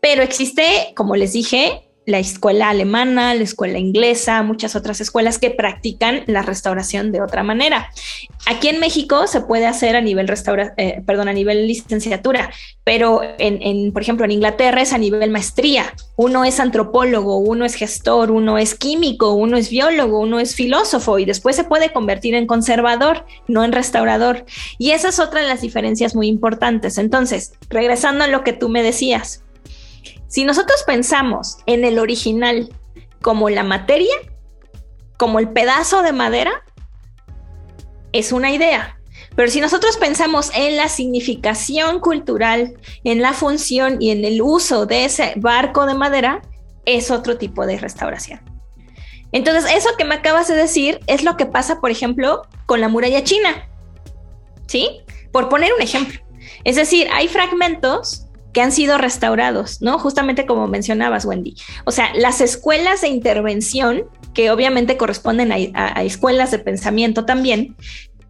[SPEAKER 3] Pero existe, como les dije, la escuela alemana, la escuela inglesa, muchas otras escuelas que practican la restauración de otra manera. Aquí en México se puede hacer a nivel restaura, eh, perdón, a nivel licenciatura, pero en, por ejemplo, en Inglaterra es a nivel maestría. Uno es antropólogo, uno es gestor, uno es químico, uno es biólogo, uno es filósofo y después se puede convertir en conservador, no en restaurador. Y esa es otra de las diferencias muy importantes. Entonces, regresando a lo que tú me decías, si nosotros pensamos en el original como la materia, como el pedazo de madera, es una idea. Pero si nosotros pensamos en la significación cultural, en la función y en el uso de ese barco de madera, es otro tipo de restauración. Entonces, eso que me acabas de decir es lo que pasa, por ejemplo, con la muralla china. ¿Sí? Por poner un ejemplo. Es decir, hay fragmentos que han sido restaurados, ¿no? Justamente como mencionabas, Wendy. O sea, las escuelas de intervención, que obviamente corresponden a, escuelas de pensamiento también,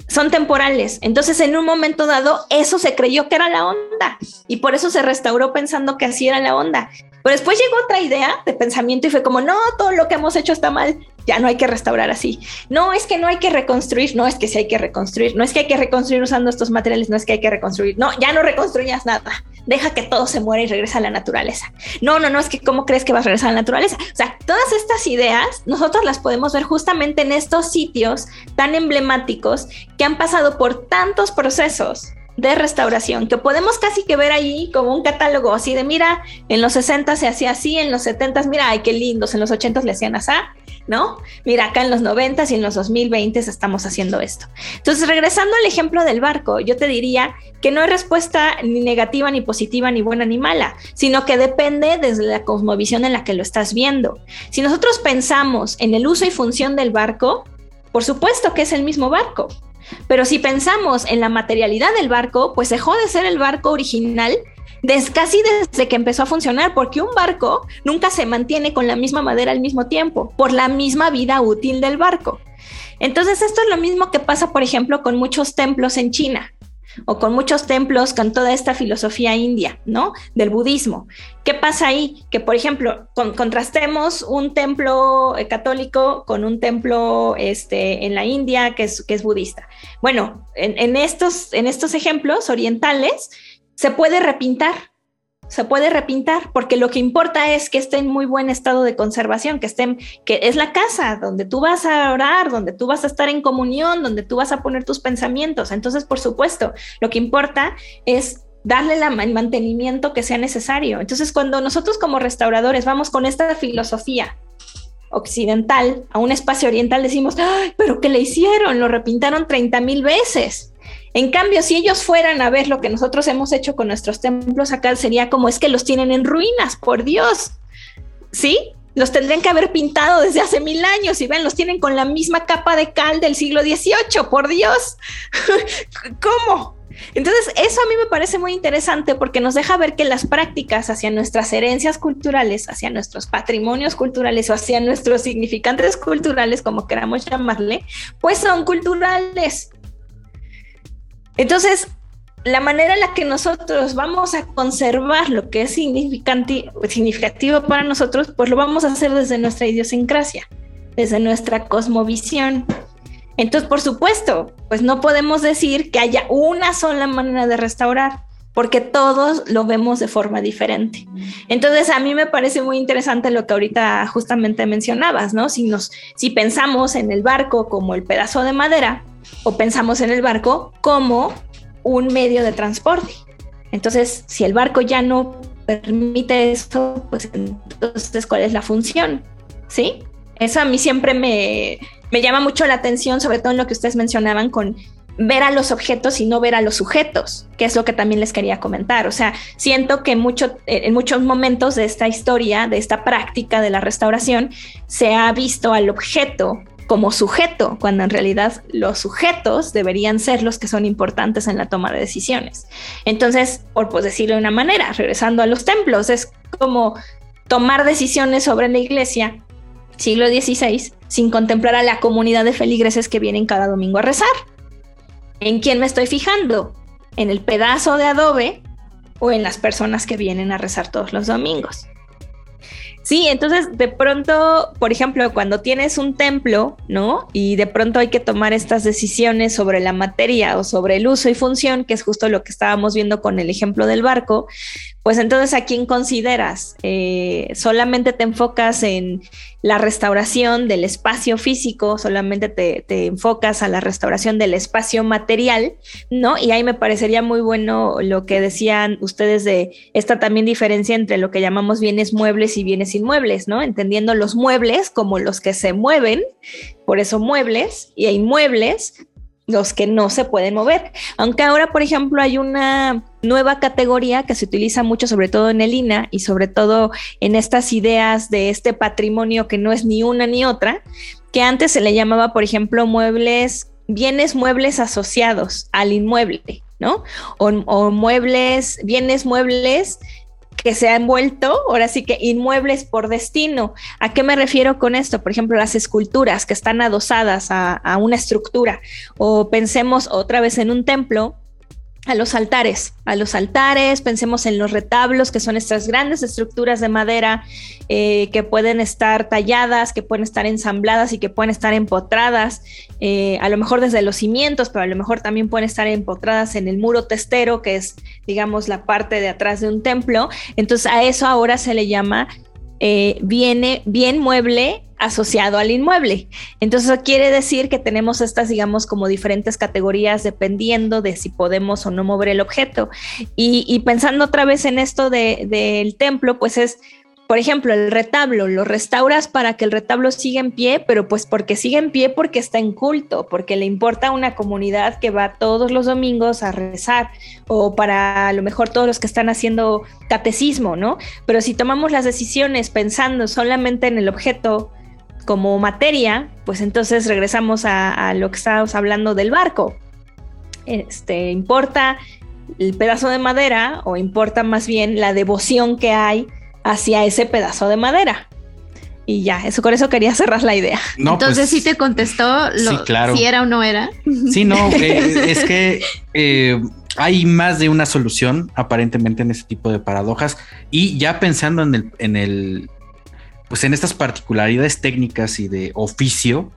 [SPEAKER 3] son temporales. Entonces, en un momento dado, eso se creyó que era la onda y por eso se restauró pensando que así era la onda. Pero después llegó otra idea de pensamiento y fue como, no, todo lo que hemos hecho está mal, ya no hay que restaurar así. No, es que no hay que reconstruir, no es que sí hay que reconstruir, no es que hay que reconstruir usando estos materiales, no es que hay que reconstruir, no, ya no reconstruyas nada, deja que todo se muera y regresa a la naturaleza. No, no, no, es que cómo crees que vas a regresar a la naturaleza. O sea, todas estas ideas nosotros las podemos ver justamente en estos sitios tan emblemáticos que han pasado por tantos procesos de restauración, que podemos casi que ver ahí como un catálogo así de, mira, en los 60 se hacía así, en los 70, mira, ay, qué lindos, en los 80 le hacían así, ¿no? Mira, acá en los 90 y en los 2020 estamos haciendo esto. Entonces, regresando al ejemplo del barco, yo te diría que no hay respuesta ni negativa, ni positiva, ni buena, ni mala, sino que depende desde la cosmovisión en la que lo estás viendo. Si nosotros pensamos en el uso y función del barco, por supuesto que es el mismo barco. Pero si pensamos en la materialidad del barco, pues dejó de ser el barco original casi desde que empezó a funcionar, porque un barco nunca se mantiene con la misma madera al mismo tiempo, por la misma vida útil del barco. Entonces, esto es lo mismo que pasa, por ejemplo, con muchos templos en China o con muchos templos con toda esta filosofía india, ¿no? Del budismo. ¿Qué pasa ahí? Que, por ejemplo, contrastemos un templo eh, católico con un templo este, en la India que es, que es budista. Bueno, en, estos, en estos ejemplos orientales se puede repintar, se puede repintar, porque lo que importa es que esté en muy buen estado de conservación, que estén, que es la casa donde tú vas a orar, donde tú vas a estar en comunión, donde tú vas a poner tus pensamientos. Entonces, por supuesto, lo que importa es darle el mantenimiento que sea necesario. Entonces, cuando nosotros como restauradores vamos con esta filosofía occidental a un espacio oriental, decimos, ¡ay, pero qué le hicieron! Lo repintaron 30 mil veces. En cambio, si ellos fueran a ver lo que nosotros hemos hecho con nuestros templos acá, sería como es que los tienen en ruinas, por Dios. ¿Sí? Los tendrían que haber pintado desde hace mil años y ven, los tienen con la misma capa de cal del siglo XVIII, por Dios. ¿Cómo? Entonces, eso a mí me parece muy interesante porque nos deja ver que las prácticas hacia nuestras herencias culturales, hacia nuestros patrimonios culturales o hacia nuestros significantes culturales, como queramos llamarle, pues son culturales. Entonces, la manera en la que nosotros vamos a conservar lo que es significativo para nosotros, pues lo vamos a hacer desde nuestra idiosincrasia, desde nuestra cosmovisión. Entonces, por supuesto, pues no podemos decir que haya una sola manera de restaurar, porque todos lo vemos de forma diferente. Entonces, a mí me parece muy interesante lo que ahorita justamente mencionabas, ¿no? Si si pensamos en el barco como el pedazo de madera, o pensamos en el barco como un medio de transporte. Entonces, si el barco ya no permite eso, pues entonces, ¿cuál es la función? ¿Sí? Eso a mí siempre me, me llama mucho la atención, sobre todo en lo que ustedes mencionaban con ver a los objetos y no ver a los sujetos, que es lo que también les quería comentar. O sea, siento que mucho, en muchos momentos de esta historia, de esta práctica de la restauración, se ha visto al objeto como sujeto, cuando en realidad los sujetos deberían ser los que son importantes en la toma de decisiones. Entonces, por pues, decirlo de una manera, regresando a los templos, es como tomar decisiones sobre la iglesia siglo XVI sin contemplar a la comunidad de feligreses que vienen cada domingo a rezar. ¿En quién me estoy fijando? ¿En el pedazo de adobe o en las personas que vienen a rezar todos los domingos? Sí, entonces de pronto, por ejemplo, cuando tienes un templo, ¿no? Y de pronto hay que tomar estas decisiones sobre la materia o sobre el uso y función, que es justo lo que estábamos viendo con el ejemplo del barco, pues entonces a quién consideras? Eh, ¿Solamente te enfocas en la restauración del espacio físico, solamente te, te, enfocas a la restauración del espacio material, ¿no? Y ahí me parecería muy bueno lo que decían ustedes de esta también diferencia entre lo que llamamos bienes muebles y bienes inmuebles, ¿no? Entendiendo los muebles como los que se mueven, por eso muebles, y inmuebles los que no se pueden mover. Aunque ahora, por ejemplo, hay una nueva categoría que se utiliza mucho, sobre todo en el INA y sobre todo en estas ideas de este patrimonio que no es ni una ni otra, que antes se le llamaba, por ejemplo, muebles, bienes muebles asociados al inmueble, ¿no? O, o muebles, bienes muebles que se han vuelto, ahora sí que inmuebles por destino. ¿A qué me refiero con esto? Por ejemplo, las esculturas que están adosadas a, a una estructura. O pensemos otra vez en un templo a los altares, a los altares, pensemos en los retablos, que son estas grandes estructuras de madera eh, que pueden estar talladas, que pueden estar ensambladas y que pueden estar empotradas, eh, a lo mejor desde los cimientos, pero a lo mejor también pueden estar empotradas en el muro testero, que es, digamos, la parte de atrás de un templo. Entonces a eso ahora se le llama eh, viene bien mueble asociado al inmueble. Entonces quiere decir que tenemos estas, digamos, como diferentes categorías dependiendo de si podemos o no mover el objeto. Y, pensando otra vez en esto del templo, pues es por ejemplo, el retablo, lo restauras para que el retablo siga en pie, pero pues porque sigue en pie porque está en culto, porque le importa a una comunidad que va todos los domingos a rezar, o para a lo mejor todos los que están haciendo catecismo, ¿no? Pero si tomamos las decisiones pensando solamente en el objeto como materia, pues entonces regresamos a, lo que estábamos hablando del barco. Este, importa el pedazo de madera o importa más bien la devoción que hay hacia ese pedazo de madera. Y ya, eso con eso quería cerrar la idea.
[SPEAKER 1] Entonces sí te contestó si era o no era.
[SPEAKER 2] Sí, no, eh, es que eh, hay más de una solución aparentemente en ese tipo de paradojas. Y ya pensando en el, en el, pues en estas particularidades técnicas y de oficio,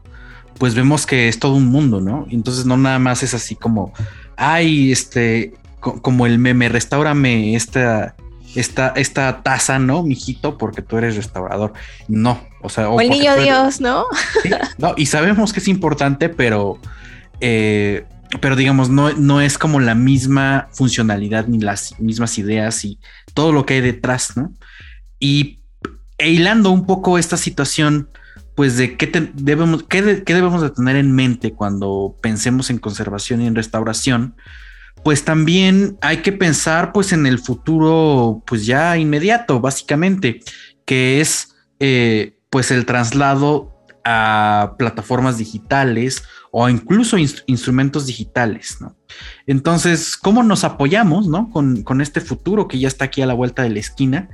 [SPEAKER 2] pues vemos que es todo un mundo, ¿no? Entonces no nada más es así como, ay, este, como el meme, restaurame esta esta, esta taza, ¿no, mijito? Porque tú eres restaurador. No, o sea...
[SPEAKER 3] O, el niño Dios, ¿no?
[SPEAKER 2] No, y sabemos que es importante, pero... Eh, pero digamos, no, no es como la misma funcionalidad ni las mismas ideas y todo lo que hay detrás, ¿no? Y e hilando un poco esta situación, pues de qué, debemos, qué, qué debemos de tener en mente cuando pensemos en conservación y en restauración, pues también hay que pensar pues en el futuro pues ya inmediato, básicamente, que es eh, pues el traslado a plataformas digitales o incluso instrumentos digitales, ¿no? Entonces, ¿cómo nos apoyamos, ¿no? Con, con este futuro que ya está aquí a la vuelta de la esquina,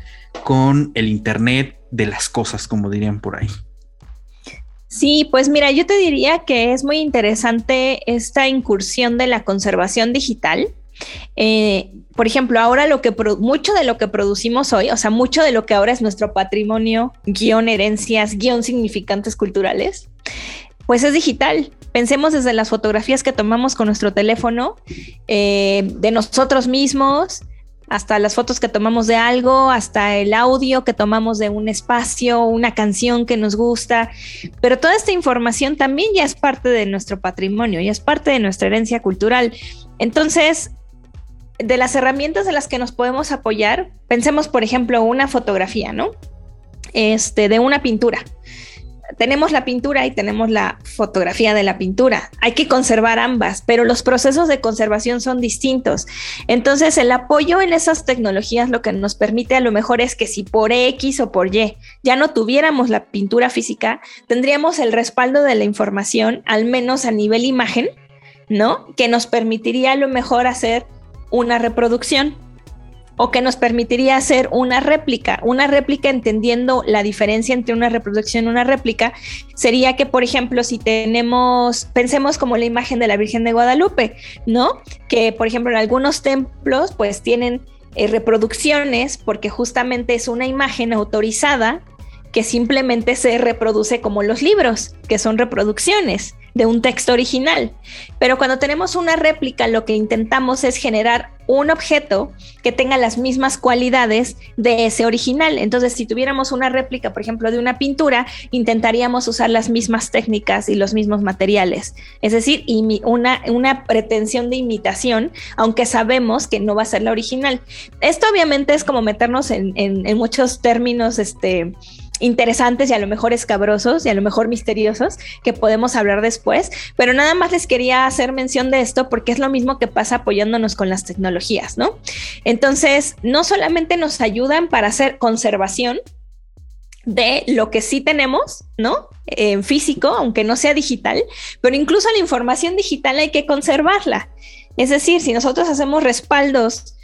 [SPEAKER 2] con el Internet de las cosas, como dirían por ahí.
[SPEAKER 3] Sí, pues mira, yo te diría que es muy interesante esta incursión de la conservación digital. Eh, por ejemplo, ahora lo que mucho de lo que producimos hoy, o sea, mucho de lo que ahora es nuestro patrimonio, guion herencias, guion significantes culturales, pues es digital. Pensemos desde las fotografías que tomamos con nuestro teléfono, eh, de nosotros mismos, hasta las fotos que tomamos de algo, hasta el audio que tomamos de un espacio, una canción que nos gusta, pero toda esta información también ya es parte de nuestro patrimonio, ya es parte de nuestra herencia cultural. Entonces, de las herramientas de las que nos podemos apoyar, pensemos, por ejemplo, una fotografía, ¿no? Este, de una pintura tenemos la pintura y tenemos la fotografía de la pintura. Hay que conservar ambas, pero los procesos de conservación son distintos. Entonces, el apoyo en esas tecnologías lo que nos permite a lo mejor es que si por X o por Y ya no tuviéramos la pintura física, tendríamos el respaldo de la información, al menos a nivel imagen, ¿no? Que nos permitiría a lo mejor hacer una reproducción o que nos permitiría hacer una réplica. Una réplica, entendiendo la diferencia entre una reproducción y una réplica, sería que, por ejemplo, si tenemos, pensemos como la imagen de la Virgen de Guadalupe, ¿no? Que, por ejemplo, en algunos templos, pues tienen eh, reproducciones porque justamente es una imagen autorizada que simplemente se reproduce como los libros, que son reproducciones de un texto original. Pero cuando tenemos una réplica, lo que intentamos es generar un objeto que tenga las mismas cualidades de ese original. Entonces, si tuviéramos una réplica, por ejemplo, de una pintura, intentaríamos usar las mismas técnicas y los mismos materiales. Es decir, una, una pretensión de imitación, aunque sabemos que no va a ser la original. Esto obviamente es como meternos en, en muchos términos, este, interesantes y a lo mejor escabrosos y a lo mejor misteriosos que podemos hablar después, pero nada más les quería hacer mención de esto porque es lo mismo que pasa apoyándonos con las tecnologías, ¿no? Entonces, no solamente nos ayudan para hacer conservación, de lo que sí tenemos, ¿no? En físico, aunque no sea digital, pero incluso la información digital hay que conservarla. Es decir, si nosotros hacemos respaldos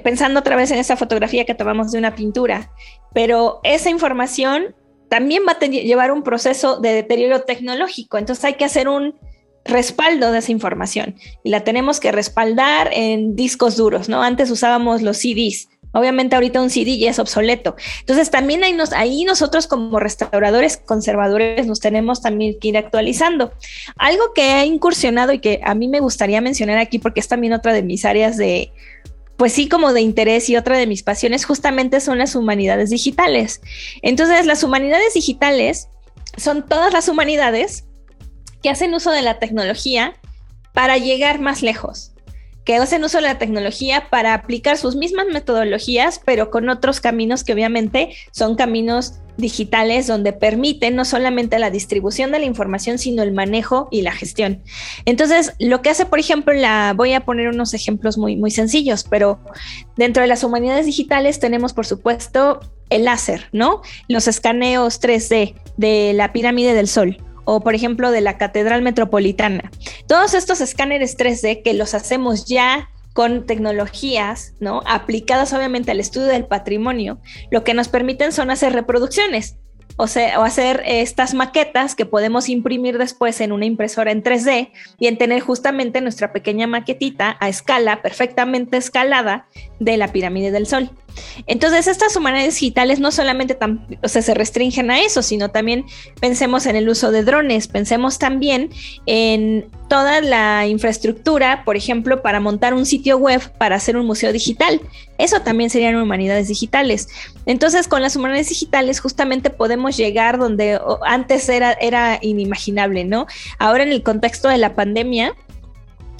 [SPEAKER 3] pensando otra vez en esa fotografía que tomamos de una pintura, pero esa información también va a llevar un proceso de deterioro tecnológico, entonces hay que hacer un respaldo de esa información y la tenemos que respaldar en discos duros, ¿no? Antes usábamos los CDs, Obviamente ahorita un CD ya es obsoleto. Entonces también ahí, nos, nosotros como restauradores conservadores nos tenemos también que ir actualizando. Algo que ha incursionado y que a mí me gustaría mencionar aquí porque es también otra de mis áreas de, pues sí, como de interés y otra de mis pasiones justamente son las humanidades digitales. Entonces, las humanidades digitales son todas las humanidades que hacen uso de la tecnología para llegar más lejos que hacen uso de la tecnología para aplicar sus mismas metodologías, pero con otros caminos que obviamente son caminos digitales donde permiten no solamente la distribución de la información, sino el manejo y la gestión. Entonces, lo que hace, por ejemplo, la voy a poner unos ejemplos muy, muy sencillos, pero dentro de las humanidades digitales tenemos, por supuesto, el láser, ¿no? Los escaneos 3D de la pirámide del Sol o por ejemplo de la Catedral Metropolitana. Todos estos escáneres 3D que los hacemos ya con tecnologías, ¿no? Aplicadas obviamente al estudio del patrimonio, lo que nos permiten son hacer reproducciones o, o hacer estas maquetas que podemos imprimir después en una impresora en 3D y en tener justamente nuestra pequeña maquetita a escala, perfectamente escalada, de la pirámide del Sol. Entonces, estas humanidades digitales no solamente se restringen a eso, sino también pensemos en el uso de drones, pensemos también en toda la infraestructura, por ejemplo, para montar un sitio web para hacer un museo digital. Eso también serían humanidades digitales. Entonces, con las humanidades digitales justamente podemos llegar donde antes era, era inimaginable, ¿no? Ahora en el contexto de la pandemia,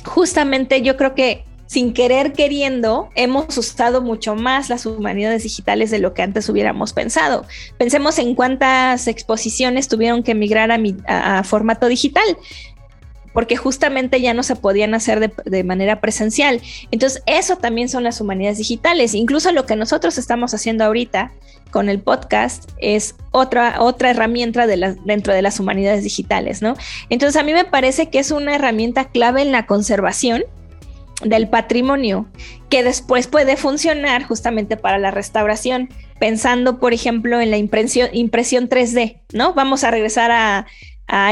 [SPEAKER 3] justamente yo creo que sin querer queriendo, hemos usado mucho más las humanidades digitales de lo que antes hubiéramos pensado. Pensemos en cuántas exposiciones tuvieron que migrar a, formato digital porque justamente ya no se podían hacer de, manera presencial. Entonces, eso también son las humanidades digitales. Incluso lo que nosotros estamos haciendo ahorita con el podcast es otra, otra herramienta de dentro de las humanidades digitales, ¿no? Entonces, a mí me parece que es una herramienta clave en la conservación del patrimonio que después puede funcionar justamente para la restauración, pensando, por ejemplo, en la impresión, impresión 3D, ¿no? Vamos a regresar a,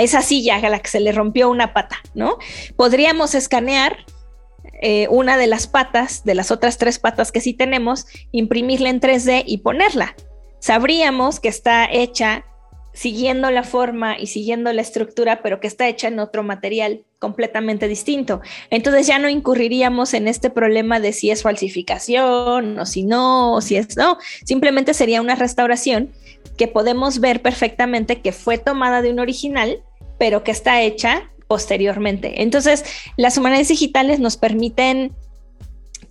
[SPEAKER 3] esa silla a la que se le rompió una pata, ¿no? Podríamos escanear eh, una de las patas, de las otras tres patas que sí tenemos, imprimirla en 3D y ponerla. Sabríamos que está hecha siguiendo la forma y siguiendo la estructura, pero que está hecha en otro material completamente distinto. Entonces ya no incurriríamos en este problema de si es falsificación o si no, o si es no, simplemente sería una restauración que podemos ver perfectamente que fue tomada de un original, pero que está hecha posteriormente. Entonces, las humanidades digitales nos permiten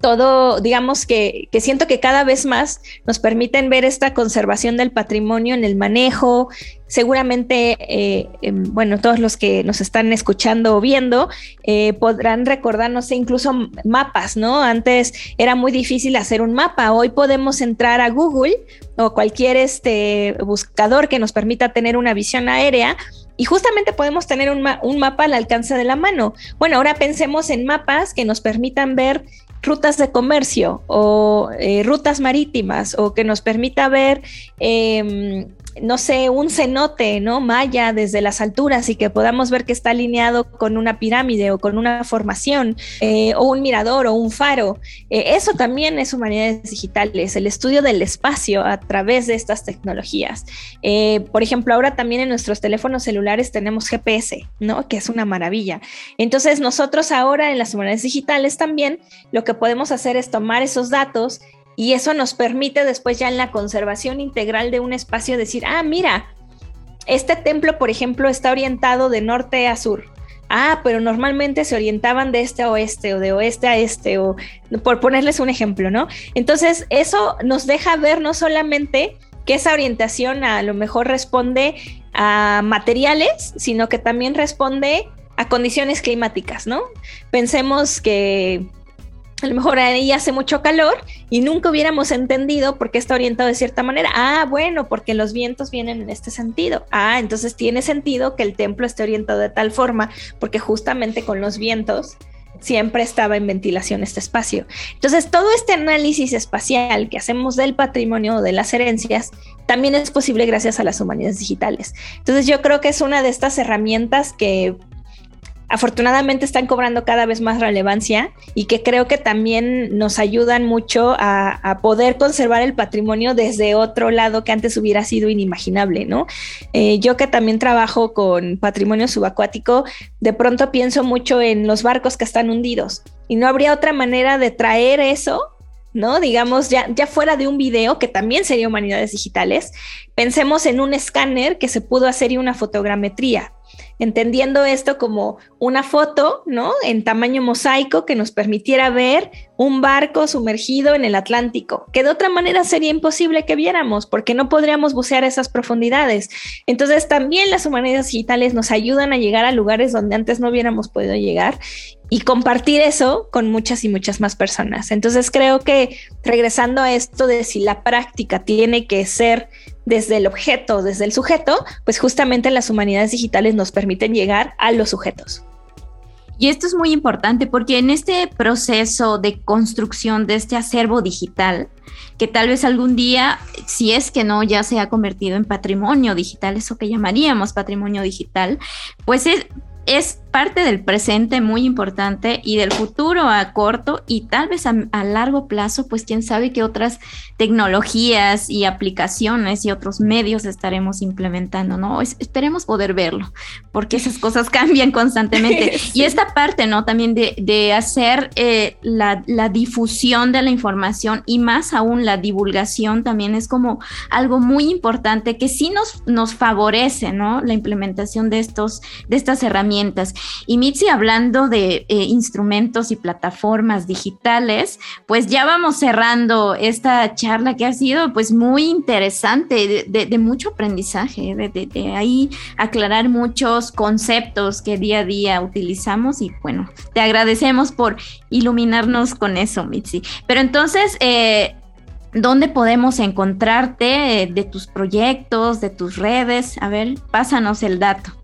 [SPEAKER 3] todo, digamos que, siento que cada vez más nos permiten ver esta conservación del patrimonio en el manejo. Seguramente, eh, em, bueno, todos los que nos están escuchando o viendo eh, podrán recordar, no sé, incluso mapas, ¿no? Antes era muy difícil hacer un mapa. Hoy podemos entrar a Google o cualquier este buscador que nos permita tener una visión aérea y justamente podemos tener un, mapa al alcance de la mano. Bueno, ahora pensemos en mapas que nos permitan ver rutas de comercio o eh, rutas marítimas o que nos permita ver em, no sé, un cenote, ¿no? Maya desde las alturas y que podamos ver que está alineado con una pirámide o con una formación eh, o un mirador o un faro. Eh, eso también es humanidades digitales, el estudio del espacio a través de estas tecnologías. Eh, por ejemplo, ahora también en nuestros teléfonos celulares tenemos GPS, ¿no? Que es una maravilla. Entonces nosotros ahora en las humanidades digitales también lo que podemos hacer es tomar esos datos y eso nos permite después ya en la conservación integral de un espacio decir, ah, mira, este templo, por ejemplo, está orientado de norte a sur. Ah, pero normalmente se orientaban de este a oeste o de oeste a este, o por ponerles un ejemplo, ¿no? Entonces, eso nos deja ver no solamente que esa orientación a lo mejor responde a materiales, sino que también responde a condiciones climáticas, ¿no? Pensemos que a lo mejor ahí hace mucho calor y nunca hubiéramos entendido por qué está orientado de cierta manera. Ah, bueno, porque los vientos vienen en este sentido. Ah, entonces tiene sentido que el templo esté orientado de tal forma, porque justamente con los vientos siempre estaba en ventilación este espacio. Entonces, todo este análisis espacial que hacemos del patrimonio, de las herencias, también es posible gracias a las humanidades digitales. Entonces, yo creo que es una de estas herramientas que afortunadamente están cobrando cada vez más relevancia y que creo que también nos ayudan mucho a, poder conservar el patrimonio desde otro lado que antes hubiera sido inimaginable, ¿no? Eh, yo que también trabajo con patrimonio subacuático, de pronto pienso mucho en los barcos que están hundidos y no habría otra manera de traer eso ¿no? Digamos, ya, ya fuera de un video, que también sería humanidades digitales, pensemos en un escáner que se pudo hacer y una fotogrametría entendiendo esto como una foto, ¿no? En tamaño mosaico que nos permitiera ver un barco sumergido en el Atlántico, que de otra manera sería imposible que viéramos porque no podríamos bucear esas profundidades. Entonces también las humanidades digitales nos ayudan a llegar a lugares donde antes no hubiéramos podido llegar y compartir eso con muchas y muchas más personas. Entonces creo que regresando a esto de si la práctica tiene que ser desde el objeto, desde el sujeto, pues justamente las humanidades digitales nos permiten llegar a los sujetos.
[SPEAKER 1] Y esto es muy importante porque en este proceso de construcción de este acervo digital, que tal vez algún día, si es que no, ya se ha convertido en patrimonio digital, eso que llamaríamos patrimonio digital, pues es, es parte del presente muy importante y del futuro a corto y tal vez a, largo plazo, pues quién sabe qué otras tecnologías y aplicaciones y otros medios estaremos implementando, ¿no? esperemos poder verlo, porque esas cosas cambian constantemente. Y esta parte, ¿no? También de, hacer eh, la, la, difusión de la información y más aún la divulgación también es como algo muy importante que sí nos, nos favorece, ¿no? La implementación de, estos, de estas herramientas. Y Mitzi, hablando de eh, instrumentos y plataformas digitales, pues ya vamos cerrando esta charla que ha sido pues muy interesante, de, mucho aprendizaje, de, ahí aclarar muchos conceptos que día a día utilizamos y bueno, te agradecemos por iluminarnos con eso, Mitzi. Pero entonces, eh, ¿Dónde podemos encontrarte de tus proyectos, de tus redes? A ver, pásanos el dato.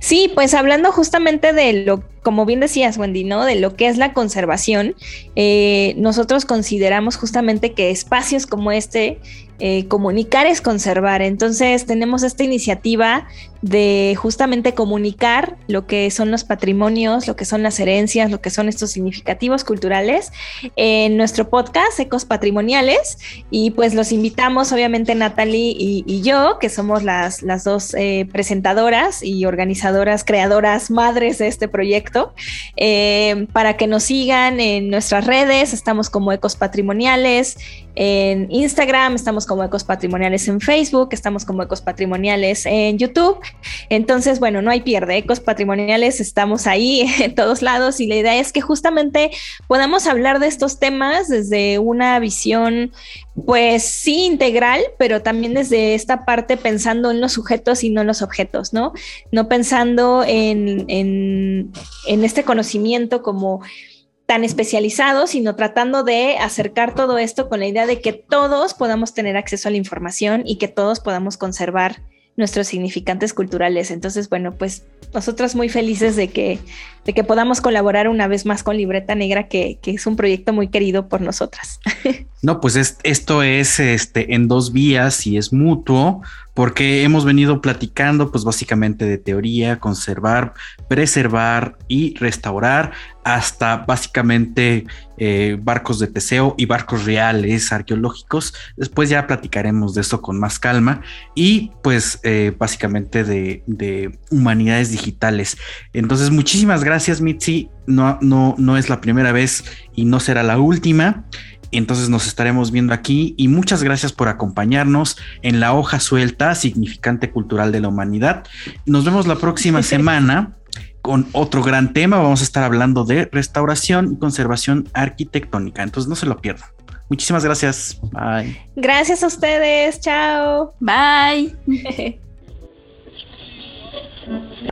[SPEAKER 3] Sí, pues hablando justamente de lo, como bien decías, Wendy, ¿no? De lo que es la conservación, eh, nosotros consideramos justamente que espacios como este eh, comunicar es conservar. Entonces tenemos esta iniciativa de justamente comunicar lo que son los patrimonios, lo que son las herencias, lo que son estos significativos culturales en nuestro podcast Ecos Patrimoniales. Y pues los invitamos, obviamente Natalie y, yo, que somos las, las dos eh, presentadoras y organizadoras, creadoras, madres de este proyecto, eh, para que nos sigan en nuestras redes. Estamos como Ecos Patrimoniales en Instagram, estamos como Ecos Patrimoniales en Facebook, estamos como Ecos Patrimoniales en YouTube. Entonces, bueno, no hay pierde, Ecos Patrimoniales estamos ahí en todos lados y la idea es que justamente podamos hablar de estos temas desde una visión, pues sí, integral, pero también desde esta parte pensando en los sujetos y no en los objetos, ¿no? No pensando en, en, en este conocimiento como tan especializados, sino tratando de acercar todo esto con la idea de que todos podamos tener acceso a la información y que todos podamos conservar nuestros significantes culturales. Entonces, bueno, pues nosotros muy felices de que, de que podamos colaborar una vez más con Libreta Negra, que, que es un proyecto muy querido por nosotras.
[SPEAKER 2] No, pues esto es este, en dos vías y es mutuo, porque hemos venido platicando pues básicamente de teoría, conservar, preservar y restaurar hasta básicamente eh, barcos de Teseo y barcos reales arqueológicos. Después ya platicaremos de eso con más calma y pues eh, básicamente de, de, humanidades digitales. Entonces muchísimas gracias Mitzi, no, no, no es la primera vez y no será la última. Entonces nos estaremos viendo aquí y muchas gracias por acompañarnos en la hoja suelta, significante cultural de la humanidad. Nos vemos la próxima semana con otro gran tema. Vamos a estar hablando de restauración y conservación arquitectónica. Entonces no se lo pierdan. Muchísimas gracias. Bye.
[SPEAKER 3] Gracias a ustedes. Chao.
[SPEAKER 1] Bye.